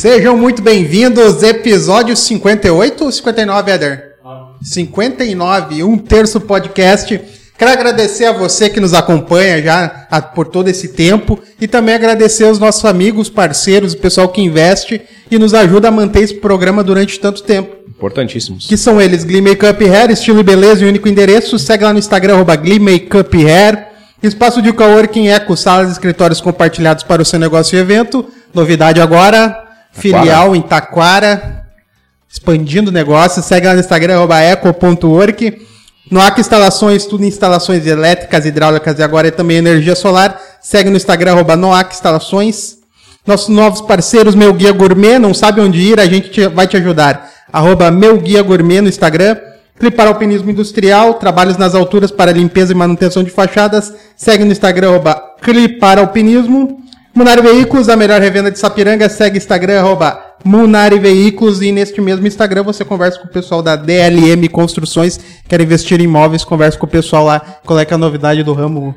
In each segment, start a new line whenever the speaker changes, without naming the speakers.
Sejam muito bem-vindos, episódio 58 ou 59, Eder? 59, um terço podcast. Quero agradecer a você que nos acompanha já por todo esse tempo e também agradecer aos nossos amigos, parceiros, o pessoal que investe e nos ajuda a manter esse programa durante tanto tempo.
Importantíssimos.
Que são eles, Glee Makeup Hair, estilo e beleza e único endereço. Segue lá no Instagram, arroba Glee Makeup Hair. Espaço de coworking Eco, salas e escritórios compartilhados para o seu negócio e evento. Novidade agora, filial em Taquara, expandindo negócio. Segue lá no Instagram, arroba eco.work. No AC Instalações, tudo em instalações elétricas, hidráulicas e agora é também energia solar. Segue no Instagram, arroba Noac Instalações. Nossos novos parceiros, Meu Guia Gourmet, não sabe onde ir, a gente te- vai te ajudar. Arroba Meu Guia Gourmet no Instagram. Clipar Alpinismo Industrial, trabalhos nas alturas para limpeza e manutenção de fachadas. Segue no Instagram, arroba Clipar Alpinismo. Munari Veículos, a melhor revenda de Sapiranga. Segue Instagram, arroba Munari Veículos. E neste mesmo Instagram você conversa com o pessoal da DLM Construções. Quer investir em imóveis, conversa com o pessoal lá. Qual é, é a novidade do ramo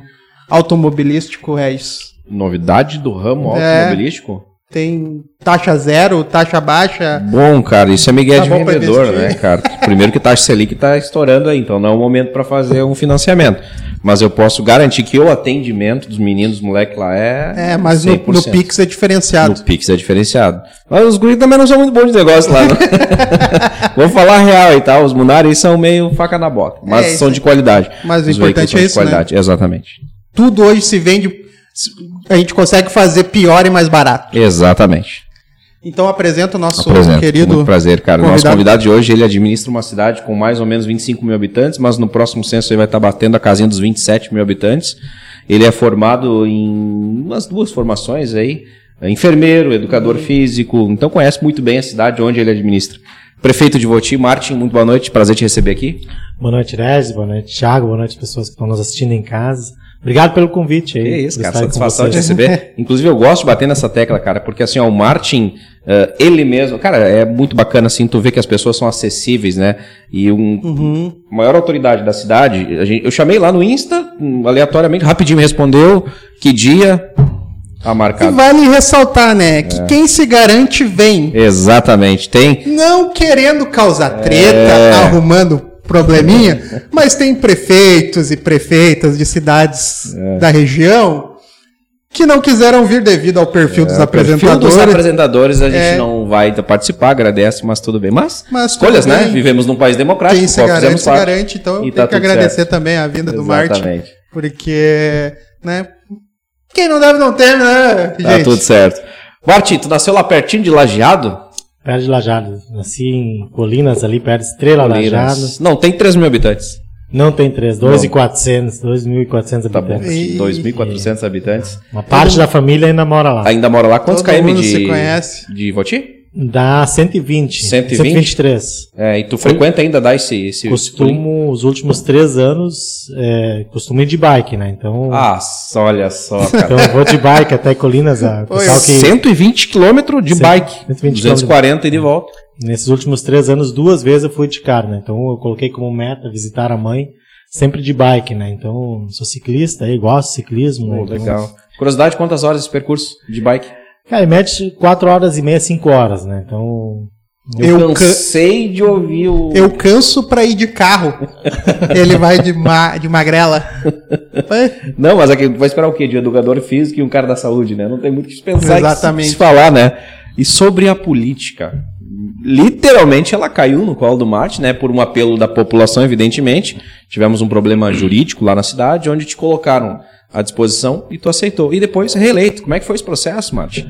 automobilístico? É isso.
Novidade do ramo
É.
automobilístico?
Tem taxa zero, taxa baixa.
Bom, cara, isso é Miguel
Tá
de vendedor, né, cara? Primeiro que taxa Selic tá estourando aí, então não é o momento para fazer um financiamento. Mas eu posso garantir que o atendimento dos meninos, moleque lá é.
É, mas no, no
100%.
Pix é diferenciado.
No Pix é diferenciado. Mas os guris também não são muito bons de negócio lá, né? Vou falar real e tal. Os Munari aí são meio faca na boca. Mas
É,
são de qualidade.
Mas o importante é
de
isso, né?
qualidade. Exatamente.
Tudo hoje se vende. A gente consegue fazer pior e mais barato.
Exatamente.
Então apresenta o nosso
Apresento.
querido.
Muito prazer, cara. O Nosso
convidado.
convidado de hoje, ele administra uma cidade com mais ou menos 25 mil habitantes, mas no próximo censo ele vai estar batendo a casinha dos 27 mil habitantes. Ele é formado em umas duas formações aí, é enfermeiro, educador físico, então conhece muito bem a cidade onde ele administra. Prefeito de Voti, Martin, muito boa noite, prazer te receber aqui.
Boa noite, Rez. Boa noite, Thiago. Boa noite, pessoas que estão nos assistindo em casa. Obrigado pelo convite aí.
Que isso, cara, satisfação de receber. Inclusive, eu gosto de bater nessa tecla, cara, porque assim, ó, o Martin, eh, ele mesmo, cara, é muito bacana assim, tu vê que as pessoas são acessíveis, né? E um
Uhum.
a maior autoridade da cidade, a gente- eu chamei lá no Insta, hum, aleatoriamente, rapidinho me respondeu, que dia tá
E
marcado.
vale ressaltar, né?
É.
Que quem se garante vem.
Exatamente, tem.
Não querendo causar treta,
É.
arrumando probleminha, mas tem prefeitos e prefeitas de cidades
É.
da região que não quiseram vir devido ao perfil dos
É, perfil
apresentadores.
dos apresentadores a gente
É.
não vai participar, agradece, mas tudo bem. Mas,
Mas
escolhas, né? Vivemos num país democrático,
Quem se garante, se garante. Então tenho
tá
que agradecer
certo.
também a vinda do Marte.
Exatamente.
Porque, né? Quem não deve não ter, né?
Tá tudo certo. Martin, tu nasceu lá pertinho de Lajeado?
Perto de Lajados. Nasci em Colinas, ali perto de Estrela Lajados.
Não, tem 3 mil habitantes.
Não tem três, 2.400, 2.400
Tá
habitantes.
E-
2.400 habitantes.
Uma parte da família ainda mora lá.
Ainda mora lá. Quantos
Todo
km
mundo
de,
se conhece.
de Voti?
Dá 120.
120?
123.
É, e tu frequenta ainda dá esse... esse
Costumo, os últimos três anos, é, costumo ir de bike, né? Então,
Ah, olha só, cara.
então eu vou de bike até Colinas. A, pessoal que,
120 km de
Cento-
bike.
120
240 e de volta.
Nesses últimos três anos, duas vezes eu fui de carro, né? Então eu coloquei como meta visitar a mãe, sempre de bike, né? Então sou ciclista aí, gosto de ciclismo, né?
Pô,
Então,
legal. Curiosidade, quantas horas esse percurso de bike?
Cara, em média quatro horas e meia, cinco horas, né? Então.
Eu
Eu
can-
cansei de ouvir o...
Eu canso pra ir de carro. Ele vai de, ma de magrela.
Não, mas aqui vai esperar o quê? De educador físico e um cara da saúde, né? Não tem muito o que se pensar
Exatamente.
e se falar, né? E sobre a política. Literalmente ela caiu no colo do Mate, né? Por um apelo da população, evidentemente. Tivemos um problema jurídico lá na cidade, onde te colocaram à disposição e tu aceitou. E depois reeleito. Como é que foi esse processo, Mate?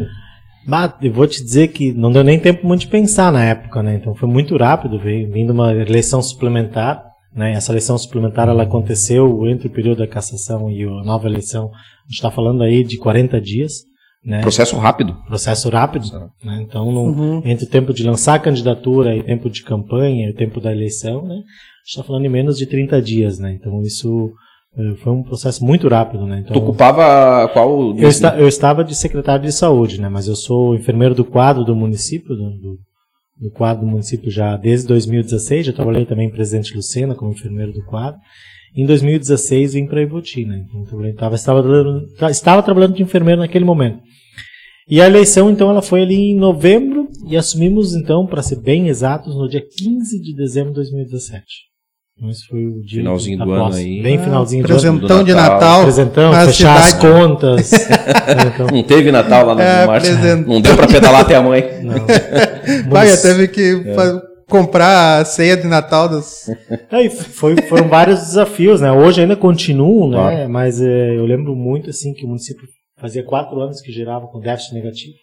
Mas eu vou te dizer que não deu nem tempo muito de pensar na época, né? Então foi muito rápido, veio vindo uma eleição suplementar, né? Essa eleição suplementar ela aconteceu entre o período da cassação e a nova eleição. A gente está falando aí de 40 dias, né?
Processo rápido.
processo rápido. Né? Então, no-
Uhum.
entre o tempo de lançar a candidatura e o tempo de campanha e o tempo da eleição, né? a gente está falando em menos de 30 dias. Né? Então, isso foi um processo muito rápido. Né? Então,
Tu ocupava qual...
eu, esta- eu estava de secretário de saúde, né? mas eu sou enfermeiro do quadro do município, do, do- do quadro do município já desde 2016. Já trabalhei também em Presidente Lucena como enfermeiro do quadro. Em 2016 vim para Ivoti, né? Então, estava, trabalhando- tra- estava trabalhando de enfermeiro naquele momento. E a eleição, então, ela foi ali em novembro e assumimos, então, para ser bem exatos, no dia 15 de dezembro de 2017. Esse foi o dia
Finalzinho do ano aí.
Bem finalzinho do ano.
Presentão de
Natal.
Na
fechar as
cidade.
contas. então,
Não teve Natal lá no
É,
Marte.
presente.
Não deu pra pedalar até a mãe.
não.
Teve que fa- comprar a ceia de Natal dos.
Aí foi, foram vários desafios, né? Hoje ainda continuam, né?
Claro.
Mas é, eu lembro muito assim que o município fazia quatro anos que girava com déficit negativo.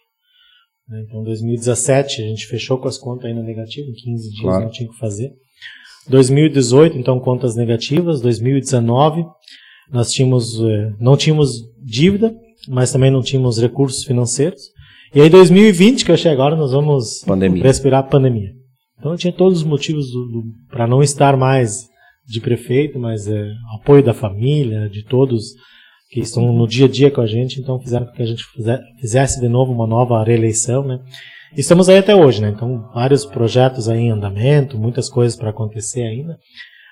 né? Então, em 2017 a gente fechou com as contas ainda negativas, em 15 dias
Claro.
não tinha o que fazer. 2018, então contas negativas. 2019 nós tínhamos, eh, não tínhamos dívida, mas também não tínhamos recursos financeiros. E aí 2020 que eu achei agora nós vamos
Pandemia.
respirar a pandemia. Então eu tinha todos os motivos para não estar mais de prefeito, mas é, apoio da família, de todos que estão no dia a dia com a gente, então fizeram com que a gente fize- fizesse de novo uma nova reeleição, né? Estamos aí até hoje, né? Então vários projetos aí em andamento, muitas coisas para acontecer ainda.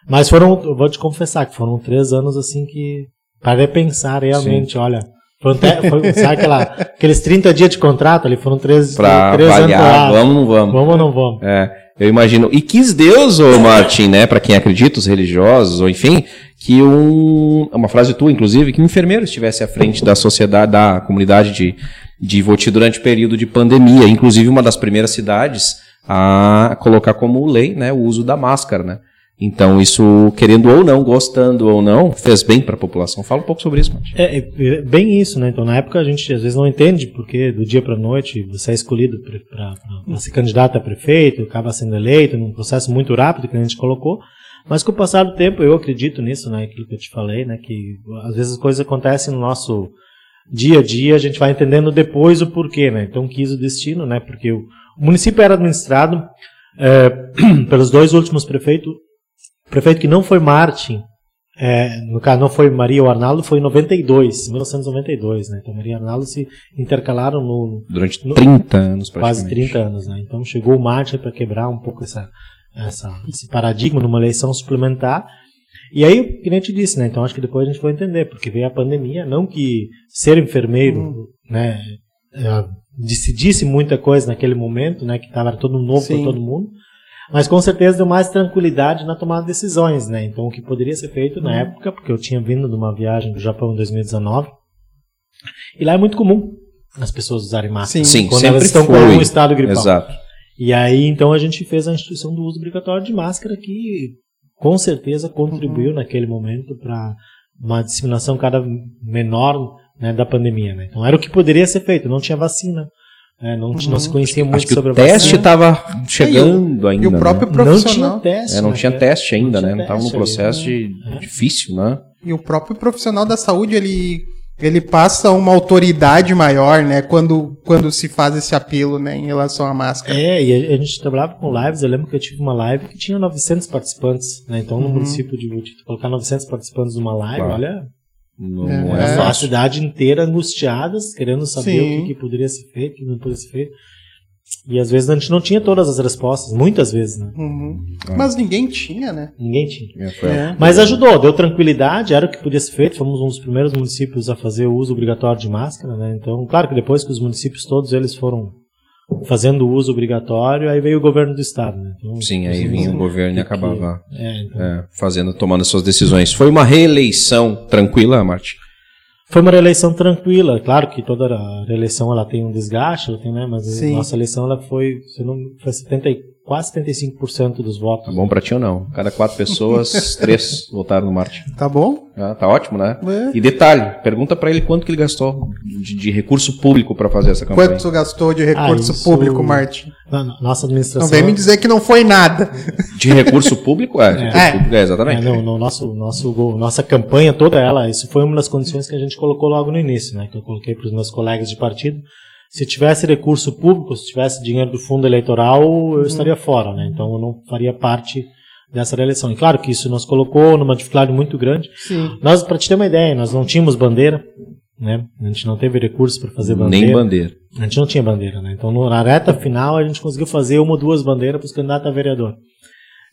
Mas foram, eu vou te confessar que foram três anos assim que para repensar realmente, olha, foram até, foi, sabe aquela, aqueles 30 dias de contrato ali, foram três,
Pra
três anos
avaliar,
lá.
vamos ou não vamos?
Vamos ou não vamos?
É, eu imagino. E quis Deus, ô Martin, né, para quem acredita, os religiosos, ou enfim, que um, uma frase tua, inclusive, que um enfermeiro estivesse à frente da sociedade, da comunidade de, de Voti durante o período de pandemia. Inclusive, uma das primeiras cidades a colocar como lei, né, o uso da máscara, né. Então, isso, querendo ou não, gostando ou não, fez bem para a população. Fala um pouco sobre isso, Martin.
É, é, é bem isso, né? Então, na época a gente às vezes não entende porque do dia para noite você é escolhido para ser candidato a prefeito, acaba sendo eleito num processo muito rápido que a gente colocou. Mas com o passar do tempo, eu acredito nisso, né? Aquilo que eu te falei, né? Que às vezes as coisas acontecem no nosso dia a dia, a gente vai entendendo depois o porquê, né? Então quis o destino, né? Porque o, município era administrado é, pelos dois últimos prefeitos. Prefeito que não foi Martin, é, no caso não foi Maria ou Arnaldo, foi em 92, 1992, né? Então Maria e Arnaldo se intercalaram no
Durante
No-
30 anos,
quase
praticamente.
30 anos, né? Então chegou o Martin para quebrar um pouco essa, essa, esse paradigma numa eleição suplementar. E aí, que nem eu te disse, né? Então acho que depois a gente vai entender, porque veio a pandemia, não que ser enfermeiro, né, é, decidisse muita coisa naquele momento, né, que estava todo novo para todo mundo, mas com certeza deu mais tranquilidade na tomada de decisões, né? Então o que poderia ser feito na época, porque eu tinha vindo de uma viagem do Japão em 2019, e lá é muito comum as pessoas usarem máscara
Sim,
quando
sempre
elas estão com
foi.
algum estado gripal.
Exato.
E aí, então, a gente fez a instituição do uso obrigatório de máscara, que com certeza contribuiu naquele momento para uma disseminação cada menor né, da pandemia. Né? Então, era o que poderia ser feito, não tinha vacina. né, não, não se conhecia muito
Acho que
sobre
o teste estava chegando ainda.
E o próprio
né?
Não
profissional.
tinha teste.
É, não
né,
tinha
cara?
teste ainda,
Não
né?
tinha
Não estava num
teste
processo
ali,
de,
né?
difícil, né?
E o próprio profissional da saúde, ele, ele passa uma autoridade maior, né? Quando, quando se faz esse apelo, né? Em relação à máscara.
É, e a, a gente trabalhava com lives. Eu lembro que eu tive uma live que tinha 900 participantes. Né? Então, no
Uhum.
município de Butito, colocar 900 participantes numa live,
Claro.
olha,
Não
É.
É, a cidade inteira angustiadas, querendo saber
Sim.
o que, que poderia ser feito, o que não poderia ser feito. E às vezes a gente não tinha todas as respostas, muitas vezes, né?
Uhum. Mas ninguém tinha, né?
Ninguém tinha.
É, foi-
É.
Mas ajudou, deu tranquilidade, era o que podia ser feito. Fomos um dos primeiros municípios a fazer o uso obrigatório de máscara, né? Então, claro que depois que os municípios todos eles foram fazendo o uso obrigatório, aí veio o governo do estado, né? Então,
Sim, aí vinha o governo e acabava
É, então,
é, fazendo, tomando as suas decisões. Foi uma reeleição tranquila, Marte?
Foi uma reeleição tranquila, claro que toda a reeleição ela tem um desgaste, ela tem, né? Mas
Sim.
a nossa eleição ela foi, se não, foi 70, e- quase 75% dos votos.
Tá bom pra ti ou não? Cada quatro pessoas, três votaram no Marte.
Tá bom?
Ah, tá ótimo, né?
É.
E detalhe, pergunta pra ele quanto que ele gastou de, de recurso público pra fazer essa campanha.
Quanto gastou de recurso
Ah, isso-
público,
na nossa administração.
Não vem me dizer que não foi nada.
De recurso público? É, recurso
É.
público, é, exatamente.
É, no, no nosso, nosso, nossa campanha toda ela, isso foi uma das condições que a gente colocou logo no início, né? Que eu coloquei para os meus colegas de partido. Se tivesse recurso público, se tivesse dinheiro do fundo eleitoral, eu estaria fora, né? Então eu não faria parte dessa reeleição. E claro que isso nos colocou numa dificuldade muito grande.
Sim.
Nós, para te ter uma ideia, nós não tínhamos bandeira, né? A gente não teve recursos para fazer bandeira.
Nem bandeira.
A gente não tinha bandeira, né? Então, na reta final, a gente conseguiu fazer uma ou duas bandeiras para os candidatos a vereador.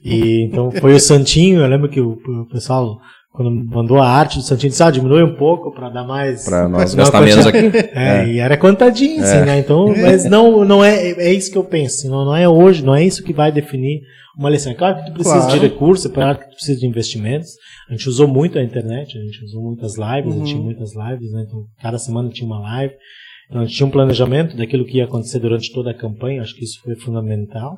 E então foi o Santinho, eu lembro que o, o pessoal quando mandou a arte do Santinho, disse, ah, diminui um pouco para dar mais...
Para nós gastar menos aqui.
É, e era contadinho, assim, né? Então, mas não, não é, é isso que eu penso. Não, não é hoje, não é isso que vai definir uma lição. É claro que tu precisa
Claro.
de recursos, é claro que tu precisa de investimentos. A gente usou muito a internet, a gente usou muitas lives, a gente tinha muitas lives, né? Então, cada semana tinha uma live. Então, a gente tinha um planejamento daquilo que ia acontecer durante toda a campanha, acho que isso foi fundamental.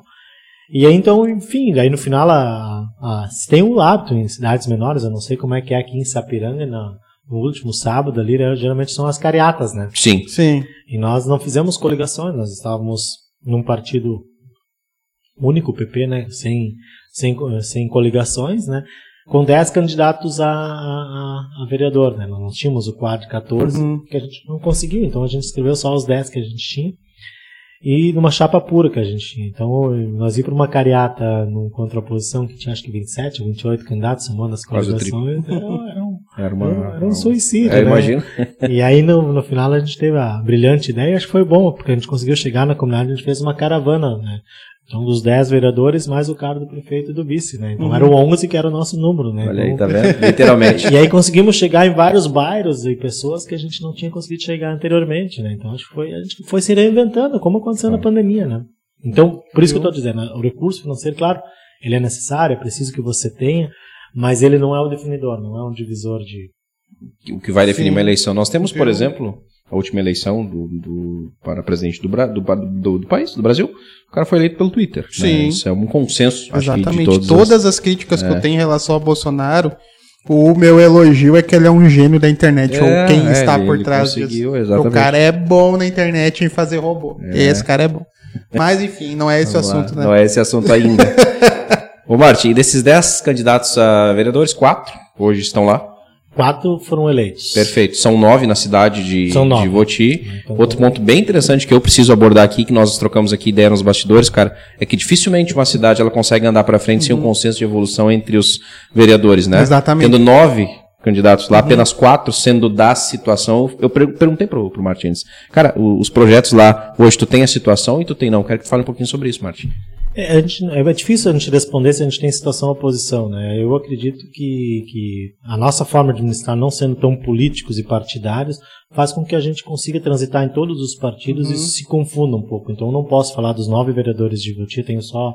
E aí, então, enfim, aí no final, a, a, se tem um hábito em cidades menores, eu não sei como é que é aqui em Sapiranga, na, no último sábado ali, né, geralmente são as cariatas, né?
Sim.
Sim.
E nós não fizemos coligações, nós estávamos num partido único, PP, né? Sem, sem, sem coligações, né? Com 10 candidatos a, a, a vereador, né? Nós não tínhamos o quadro 14,
Uhum.
que a gente não conseguiu, então a gente escreveu só os 10 que a gente tinha. E numa chapa pura que a gente tinha. Então, nós íamos para uma cariata num contraposição que tinha acho que 27 ou 28 candidatos, somando as coligações. Era, era um,
Era uma.
era um suicídio.
É,
né?
imagino.
E aí no, no final a gente teve a brilhante ideia, acho que foi bom, porque a gente conseguiu chegar na comunidade, a gente fez uma caravana, né? Então, dos 10 vereadores, mais o cara do prefeito e do vice, né? Então, eram 11 que era o nosso número, né?
Olha aí,
Então,
tá vendo? Literalmente.
E aí conseguimos chegar em vários bairros e pessoas que a gente não tinha conseguido chegar anteriormente, né? Então, acho que foi, a gente foi se reinventando, como aconteceu na pandemia, né? Então, por isso que eu estou dizendo, o recurso financeiro, claro, ele é necessário, é preciso que você tenha, mas ele não é o definidor, não é um divisor de...
o que vai definir
Sim.
uma eleição. Nós temos, por exemplo, a última eleição do, do- para presidente do, do, do- país, do Brasil, o cara foi eleito pelo Twitter. né?
Sim.
Isso é um consenso, que,
Exatamente.
todos.
Todas
os-
as críticas que
É.
eu tenho em relação ao Bolsonaro, o meu elogio é que ele é um gênio da internet,
É,
ou quem
é,
está
ele-
por trás disso.
exatamente.
O cara é bom na internet em fazer robô.
É.
Esse cara é bom. Mas enfim, não é esse o
Vamos lá.
assunto, né?
Não é esse assunto ainda. Ô, Martin, desses 10 candidatos a vereadores, quatro hoje estão lá.
Quatro foram eleitos.
Perfeito. São nove na cidade de,
São nove.
de Voti.
Então,
Outro ponto bem interessante que eu preciso abordar aqui, que nós trocamos aqui ideia nos bastidores, cara, é que dificilmente uma cidade ela consegue andar para frente sem um consenso de evolução entre os vereadores, né?
Exatamente.
Tendo nove candidatos lá, apenas quatro sendo da situação. Eu per- perguntei pro, pro Martins, cara, o- os projetos lá, hoje tu tem a situação e tu tem não. Quero que tu fale um pouquinho sobre isso, Martin.
É, a gente- é difícil a gente responder se a gente tem situação ou oposição, né? Eu acredito que, que a nossa forma de administrar, não sendo tão políticos e partidários, faz com que a gente consiga transitar em todos os partidos e isso se confunda um pouco. Então eu não posso falar dos nove vereadores de Voti, tenho só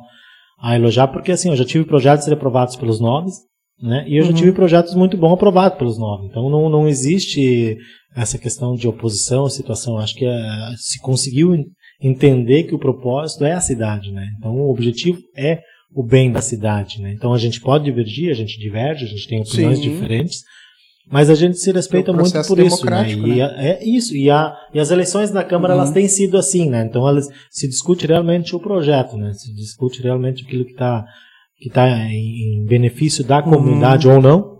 a elogiar, porque assim, eu já tive projetos aprovados pelos nove, né? E eu já tive projetos muito bons aprovados pelos nove. Então não, não existe essa questão de oposição, situação. Acho que eh, se conseguiu entender que o propósito é a cidade, né? Então o objetivo é o bem da cidade, né? Então a gente pode divergir, a gente diverge, a gente tem opiniões
Sim.
diferentes, mas a gente se respeita
É um
muito por isso, né? E
né?
a- é isso. E, a, e as eleições na Câmara
Uhum.
elas têm sido assim, né? Então elas se discute realmente o projeto, né? Se discute realmente aquilo que está que tá em, em benefício da comunidade ou não,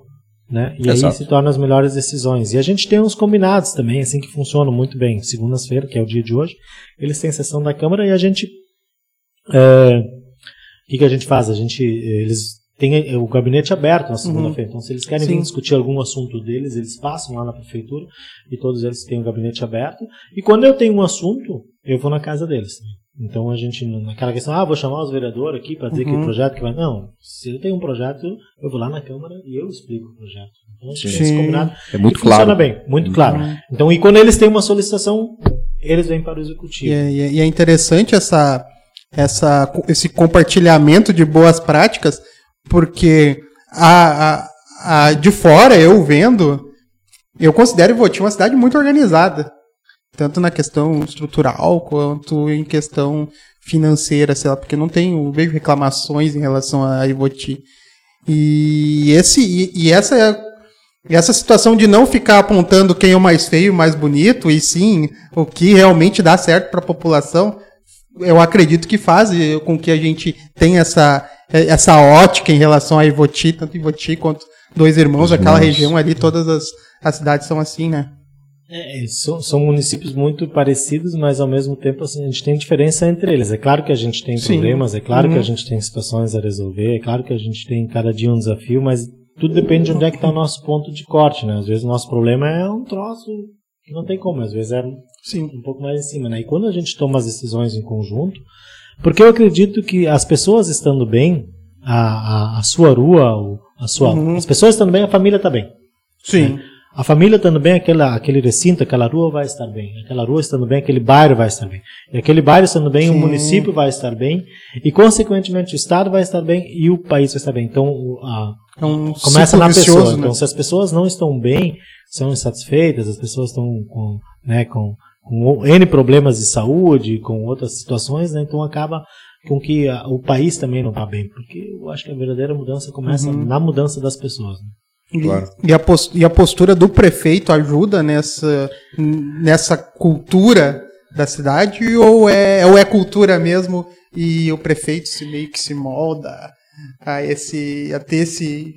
né? E
Exato.
aí se tornam as melhores decisões. E a gente tem uns combinados também, assim que funcionam muito bem. Segundas-feiras, que é o dia de hoje, eles têm sessão da Câmara e a gente é, o que, que a gente faz? A gente, eles têm o gabinete aberto na segunda-feira. Então, se eles querem vir
Sim.
discutir algum assunto deles, eles passam lá na prefeitura e todos eles têm o gabinete aberto. E quando eu tenho um assunto, eu vou na casa deles. Então a gente, naquela questão, ah, vou chamar os vereadores aqui para dizer que o projeto que vai. Não, se eu tenho um projeto, eu vou lá na Câmara e eu explico o projeto. Então, a gente tem esse
Sim.
combinado.
É muito
E Funciona
claro.
bem, muito claro. Então, e quando eles têm uma solicitação, eles vêm para o executivo.
E é, e é- e é interessante essa, essa, esse compartilhamento de boas práticas, porque a, a, a- de fora, eu vendo, eu considero Voti uma cidade muito organizada. Tanto na questão estrutural quanto em questão financeira, sei lá, porque não tenho, vejo reclamações em relação a Ivoti. E, esse, e, e essa essa situação de não ficar apontando quem é o mais feio, o mais bonito, e sim o que realmente dá certo para a população, eu acredito que faz com que a gente tenha essa, essa ótica em relação a Ivoti, tanto Ivoti quanto Dois Irmãos, aquela
Irmãos.
região ali, todas as, as cidades são assim, né?
É, são, são municípios muito parecidos, mas ao mesmo tempo assim, a gente tem diferença entre eles. É claro que a gente tem
Sim.
problemas, é claro que
Uhum.
a gente tem situações a resolver, é claro que a gente tem cada dia um desafio, mas tudo depende de onde é que está o nosso ponto de corte, né? Às vezes o nosso problema é um troço que não tem como, às vezes é
Sim.
um pouco mais em cima, né? E quando a gente toma as decisões em conjunto, porque eu acredito que as pessoas estando bem, a, a, a sua rua, a sua,
Uhum.
as pessoas estando bem, a família está bem.
Sim.
A família estando bem, aquela, aquele recinto, aquela rua vai estar bem. Aquela rua estando bem, aquele bairro vai estar bem. E aquele bairro estando bem,
Sim.
o município vai estar bem. E, consequentemente, o Estado vai estar bem e o país vai estar bem. Então, a,
É um
começa na
vicioso,
pessoa.
né?
Então, se as pessoas não estão bem, são insatisfeitas, as pessoas estão com, né, com, com N problemas de saúde, com outras situações, né, então acaba com que a- o país também não está bem. Porque eu acho que a verdadeira mudança começa
Uhum.
na mudança das pessoas. né.
E-
Claro.
E, a e a postura do prefeito ajuda nessa, nessa cultura da cidade ou é, ou é cultura mesmo e o prefeito se meio que se molda a esse a ter esse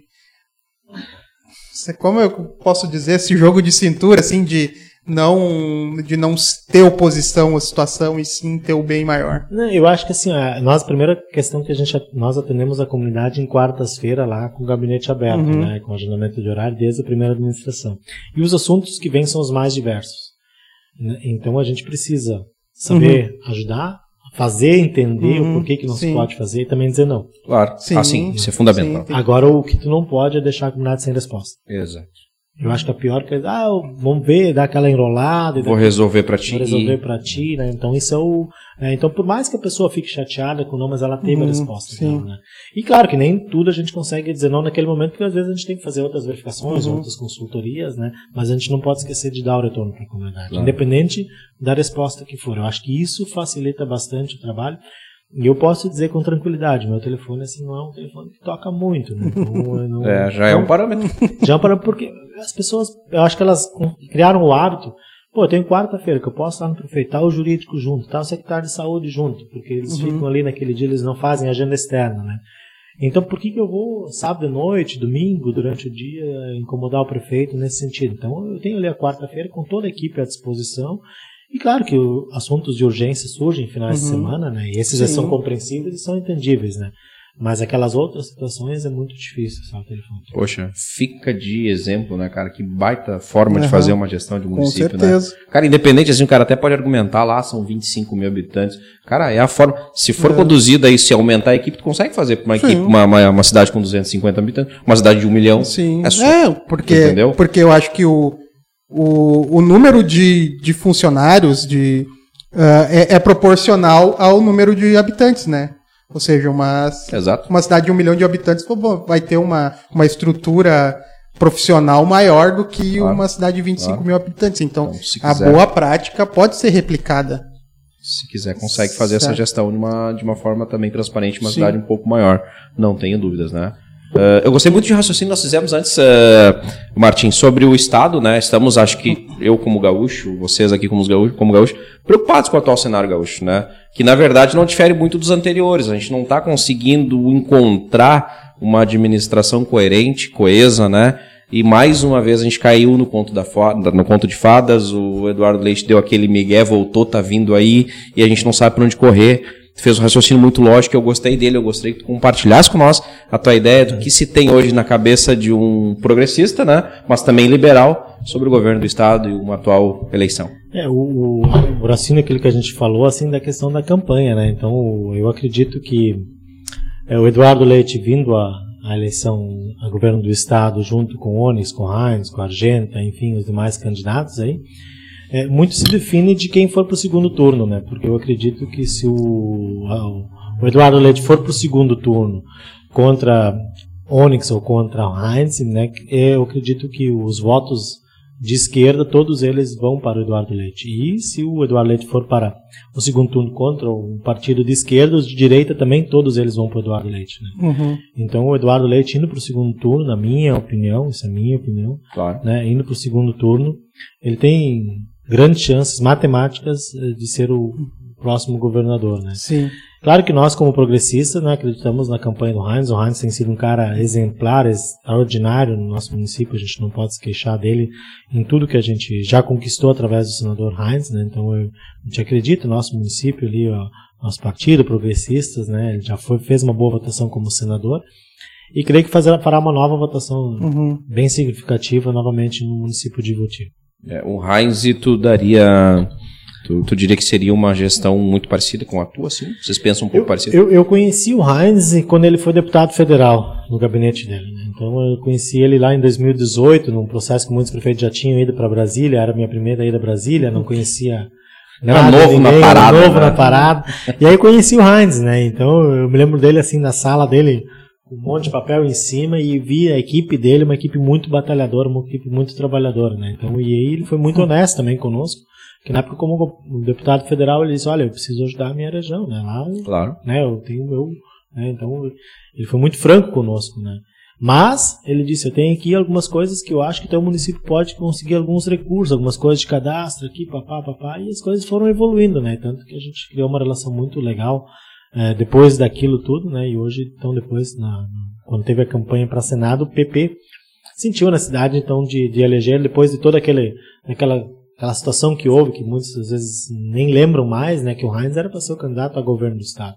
se- como eu posso dizer esse jogo de cintura assim de não de não ter oposição à situação e sim ter o bem maior.
Eu acho que assim, a, nós, a primeira questão que a gente, nós atendemos a comunidade em quartas-feira lá com o gabinete aberto,
Uhum.
né, com agendamento de horário desde a primeira administração. E os assuntos que vêm são os mais diversos. né? Então a gente precisa saber ajudar, fazer entender
Uhum,
o porquê que não
sim.
se pode fazer e também dizer não.
Claro.
Sim,
assim, isso é fundamental.
sim.
Agora o que tu não pode é deixar a comunidade sem resposta.
Exato.
Eu acho que a pior coisa, ah, vamos ver, dar aquela enrolada, e
Vou resolver pra ti.
Vou resolver pra ti, né? Então isso é o. né? Então, por mais que a pessoa fique chateada com o não, mas ela teve
Uhum,
a resposta.
sim.
né? E claro que nem tudo a gente consegue dizer não naquele momento, porque às vezes a gente tem que fazer outras verificações,
Uhum.
outras consultorias, né? Mas a gente não pode esquecer de dar o retorno para a comunidade,
Claro.
independente da resposta que for. Eu acho que isso facilita bastante o trabalho. E eu posso dizer com tranquilidade, meu telefone assim não é um telefone que toca muito, né? Então, não-
É, já é um parâmetro.
já para porque as pessoas, eu acho que elas criaram o hábito. Pô, eu tenho quarta-feira que eu posso estar no prefeito, tá o jurídico junto, tá o secretário de saúde junto, porque eles
Uhum.
ficam ali naquele dia, eles não fazem agenda externa, né? Então, por que, que eu vou sábado à noite, domingo, durante o dia, incomodar o prefeito nesse sentido? Então, eu tenho ali a quarta-feira com toda a equipe à disposição. E claro que o, assuntos de urgência surgem em finais de
Uhum.
semana, né? E esses já
Sim.
são compreensíveis e são entendíveis, né? Mas aquelas outras situações é muito difícil, sabe, o telefone.
Poxa, fica de exemplo, né, cara? Que baita forma de
Aham.
fazer uma gestão de
Com
município, né?
certeza.
Cara, independente, assim, o cara até pode argumentar lá, são 25 mil habitantes. Cara, é a forma. Se for
É.
conduzida aí, se aumentar a equipe, tu consegue fazer pra uma
Sim.
equipe, uma, uma, uma cidade com 250 habitantes, uma cidade de um milhão.
Sim.
É só-
É, porque,
Entendeu?
porque eu acho que o, o, o número de, de funcionários de, ah, é, é proporcional ao número de habitantes, né? Ou seja, uma,
Exato.
uma cidade de um milhão de habitantes vai ter uma, uma estrutura profissional maior do que
Claro.
uma cidade de 25
Claro.
mil habitantes. Então,
Então,
a
quiser.
boa prática pode ser replicada.
Se quiser, consegue fazer essa
Certo.
gestão de uma, de uma forma também transparente, uma
Sim.
cidade um pouco maior. Não tenho dúvidas, né? Eh, eu gostei muito de raciocínio que nós fizemos antes, eh, Martim, sobre o Estado, né? Estamos, acho que eu como gaúcho, vocês aqui como, gaúcho, como gaúcho, preocupados com o atual cenário gaúcho, né? Que na verdade não difere muito dos anteriores. A gente não está conseguindo encontrar uma administração coerente, coesa, né? E mais uma vez a gente caiu no conto, da no conto de fadas, o Eduardo Leite deu aquele migué, voltou, tá vindo aí, e a gente não sabe para onde correr. Fez um raciocínio muito lógico, eu gostei dele, eu gostaria que tu compartilhasse com nós a tua ideia do que se tem hoje na cabeça de um progressista, né? Mas também liberal, sobre o governo do Estado e uma atual eleição.
É, o, o, o raciocínio aquilo que a gente falou, assim, da questão da campanha, né? Então, eu acredito que é, o Eduardo Leite vindo à, à eleição a governo do Estado, junto com o Onis, com o Heinz, com a Argenta, enfim, os demais candidatos aí, é, muito se define de quem for para o segundo turno, né? Porque eu acredito que se o, o- o Eduardo Leite for para o segundo turno contra Onyx ou contra o Heinz, né? Eu acredito que os votos de esquerda, todos eles vão para o Eduardo Leite. E se o Eduardo Leite for para o segundo turno contra um partido de esquerda, os de direita também, todos eles vão para o Eduardo Leite. Né?
Uhum.
Então o Eduardo Leite indo para o segundo turno, na minha opinião, isso é a minha opinião,
Claro.
né, indo para o segundo turno, ele tem grandes chances matemáticas eh, de ser o próximo governador. Né?
Sim.
Claro que nós, como progressistas, né, acreditamos na campanha do Heinz. O Heinz tem sido um cara exemplar, extraordinário no nosso município. A gente não pode se queixar dele em tudo que a gente já conquistou através do senador Heinz. Né? Então, eu, a gente acredita no nosso município ali, ó, nosso partido, progressistas. Né? Ele já foi, fez uma boa votação como senador. E creio que fazer, fará uma nova votação
Uhum.
bem significativa novamente no município de Ivoti.
É, o Heinz, tu daria, tu Tu, diria que seria uma gestão muito parecida com a tua, assim? Vocês pensam um pouco
Eu,
parecido?
eu, eu conheci o Heinz quando ele foi deputado federal no gabinete dele. né? Então eu conheci ele lá em 2018, num processo que muitos prefeitos já tinham ido para Brasília. Era a minha primeira ida a Brasília, não conhecia.
Era novo na
era
parada,
novo
né?
na parada. E aí conheci o Heinz, né? Então eu me lembro dele assim na sala dele, um monte de papel em cima e vi a equipe dele, uma equipe muito batalhadora, uma equipe muito trabalhadora, né? Então, e aí ele foi muito honesto também conosco. Que na época, como deputado federal, ele disse: Olha, eu preciso ajudar a minha região, né? Lá
Claro.
né? Eu tenho meu, né? Então ele foi muito franco conosco, né? Mas ele disse, eu tenho aqui algumas coisas que eu acho que o município pode conseguir alguns recursos, algumas coisas de cadastro aqui, papá, papá, e as coisas foram evoluindo, né? Tanto que a gente criou uma relação muito legal eh, depois daquilo tudo, né? E hoje, então depois, na, quando teve a campanha para Senado, o PP sentiu na cidade então de, de eleger depois de toda aquele, aquela aquela situação que houve, que muitas vezes nem lembram mais, né? Que o Heinz era para ser o candidato a governo do estado.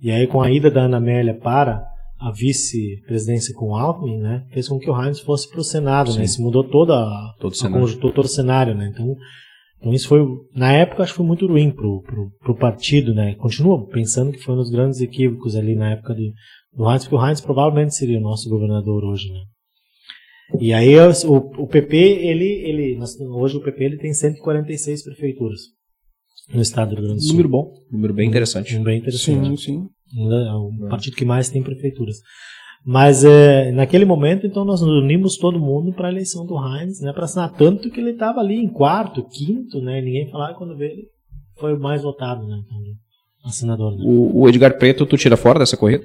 E aí, com a ida da Ana Amélia para a vice-presidência com o Alckmin, né, fez com que o Heinz fosse para o Senado, né, isso mudou toda a,
Todo o
a conjuntura, todo o cenário, né, então, então isso foi, na época, acho que foi muito ruim pro, pro, pro partido, né, continua pensando que foi um dos grandes equívocos ali na época de, do Heinz, porque o Heinz provavelmente seria o nosso governador hoje, né. E aí o, o PP, ele, ele, hoje o PP ele tem 146 prefeituras no estado do Rio Grande do Sul.
Número bom. Número bem interessante.
Um bem interessante.
Sim, sim.
É o partido que mais tem prefeituras. Mas é, naquele momento, então, nós nos unimos todo mundo para a eleição do Heinz, né, para assinar tanto que ele estava ali em quarto, quinto, né, ninguém falava quando veio ele foi o mais votado, né, então, assinador. Né.
O, o Edgar Preto, tu tira fora dessa corrida?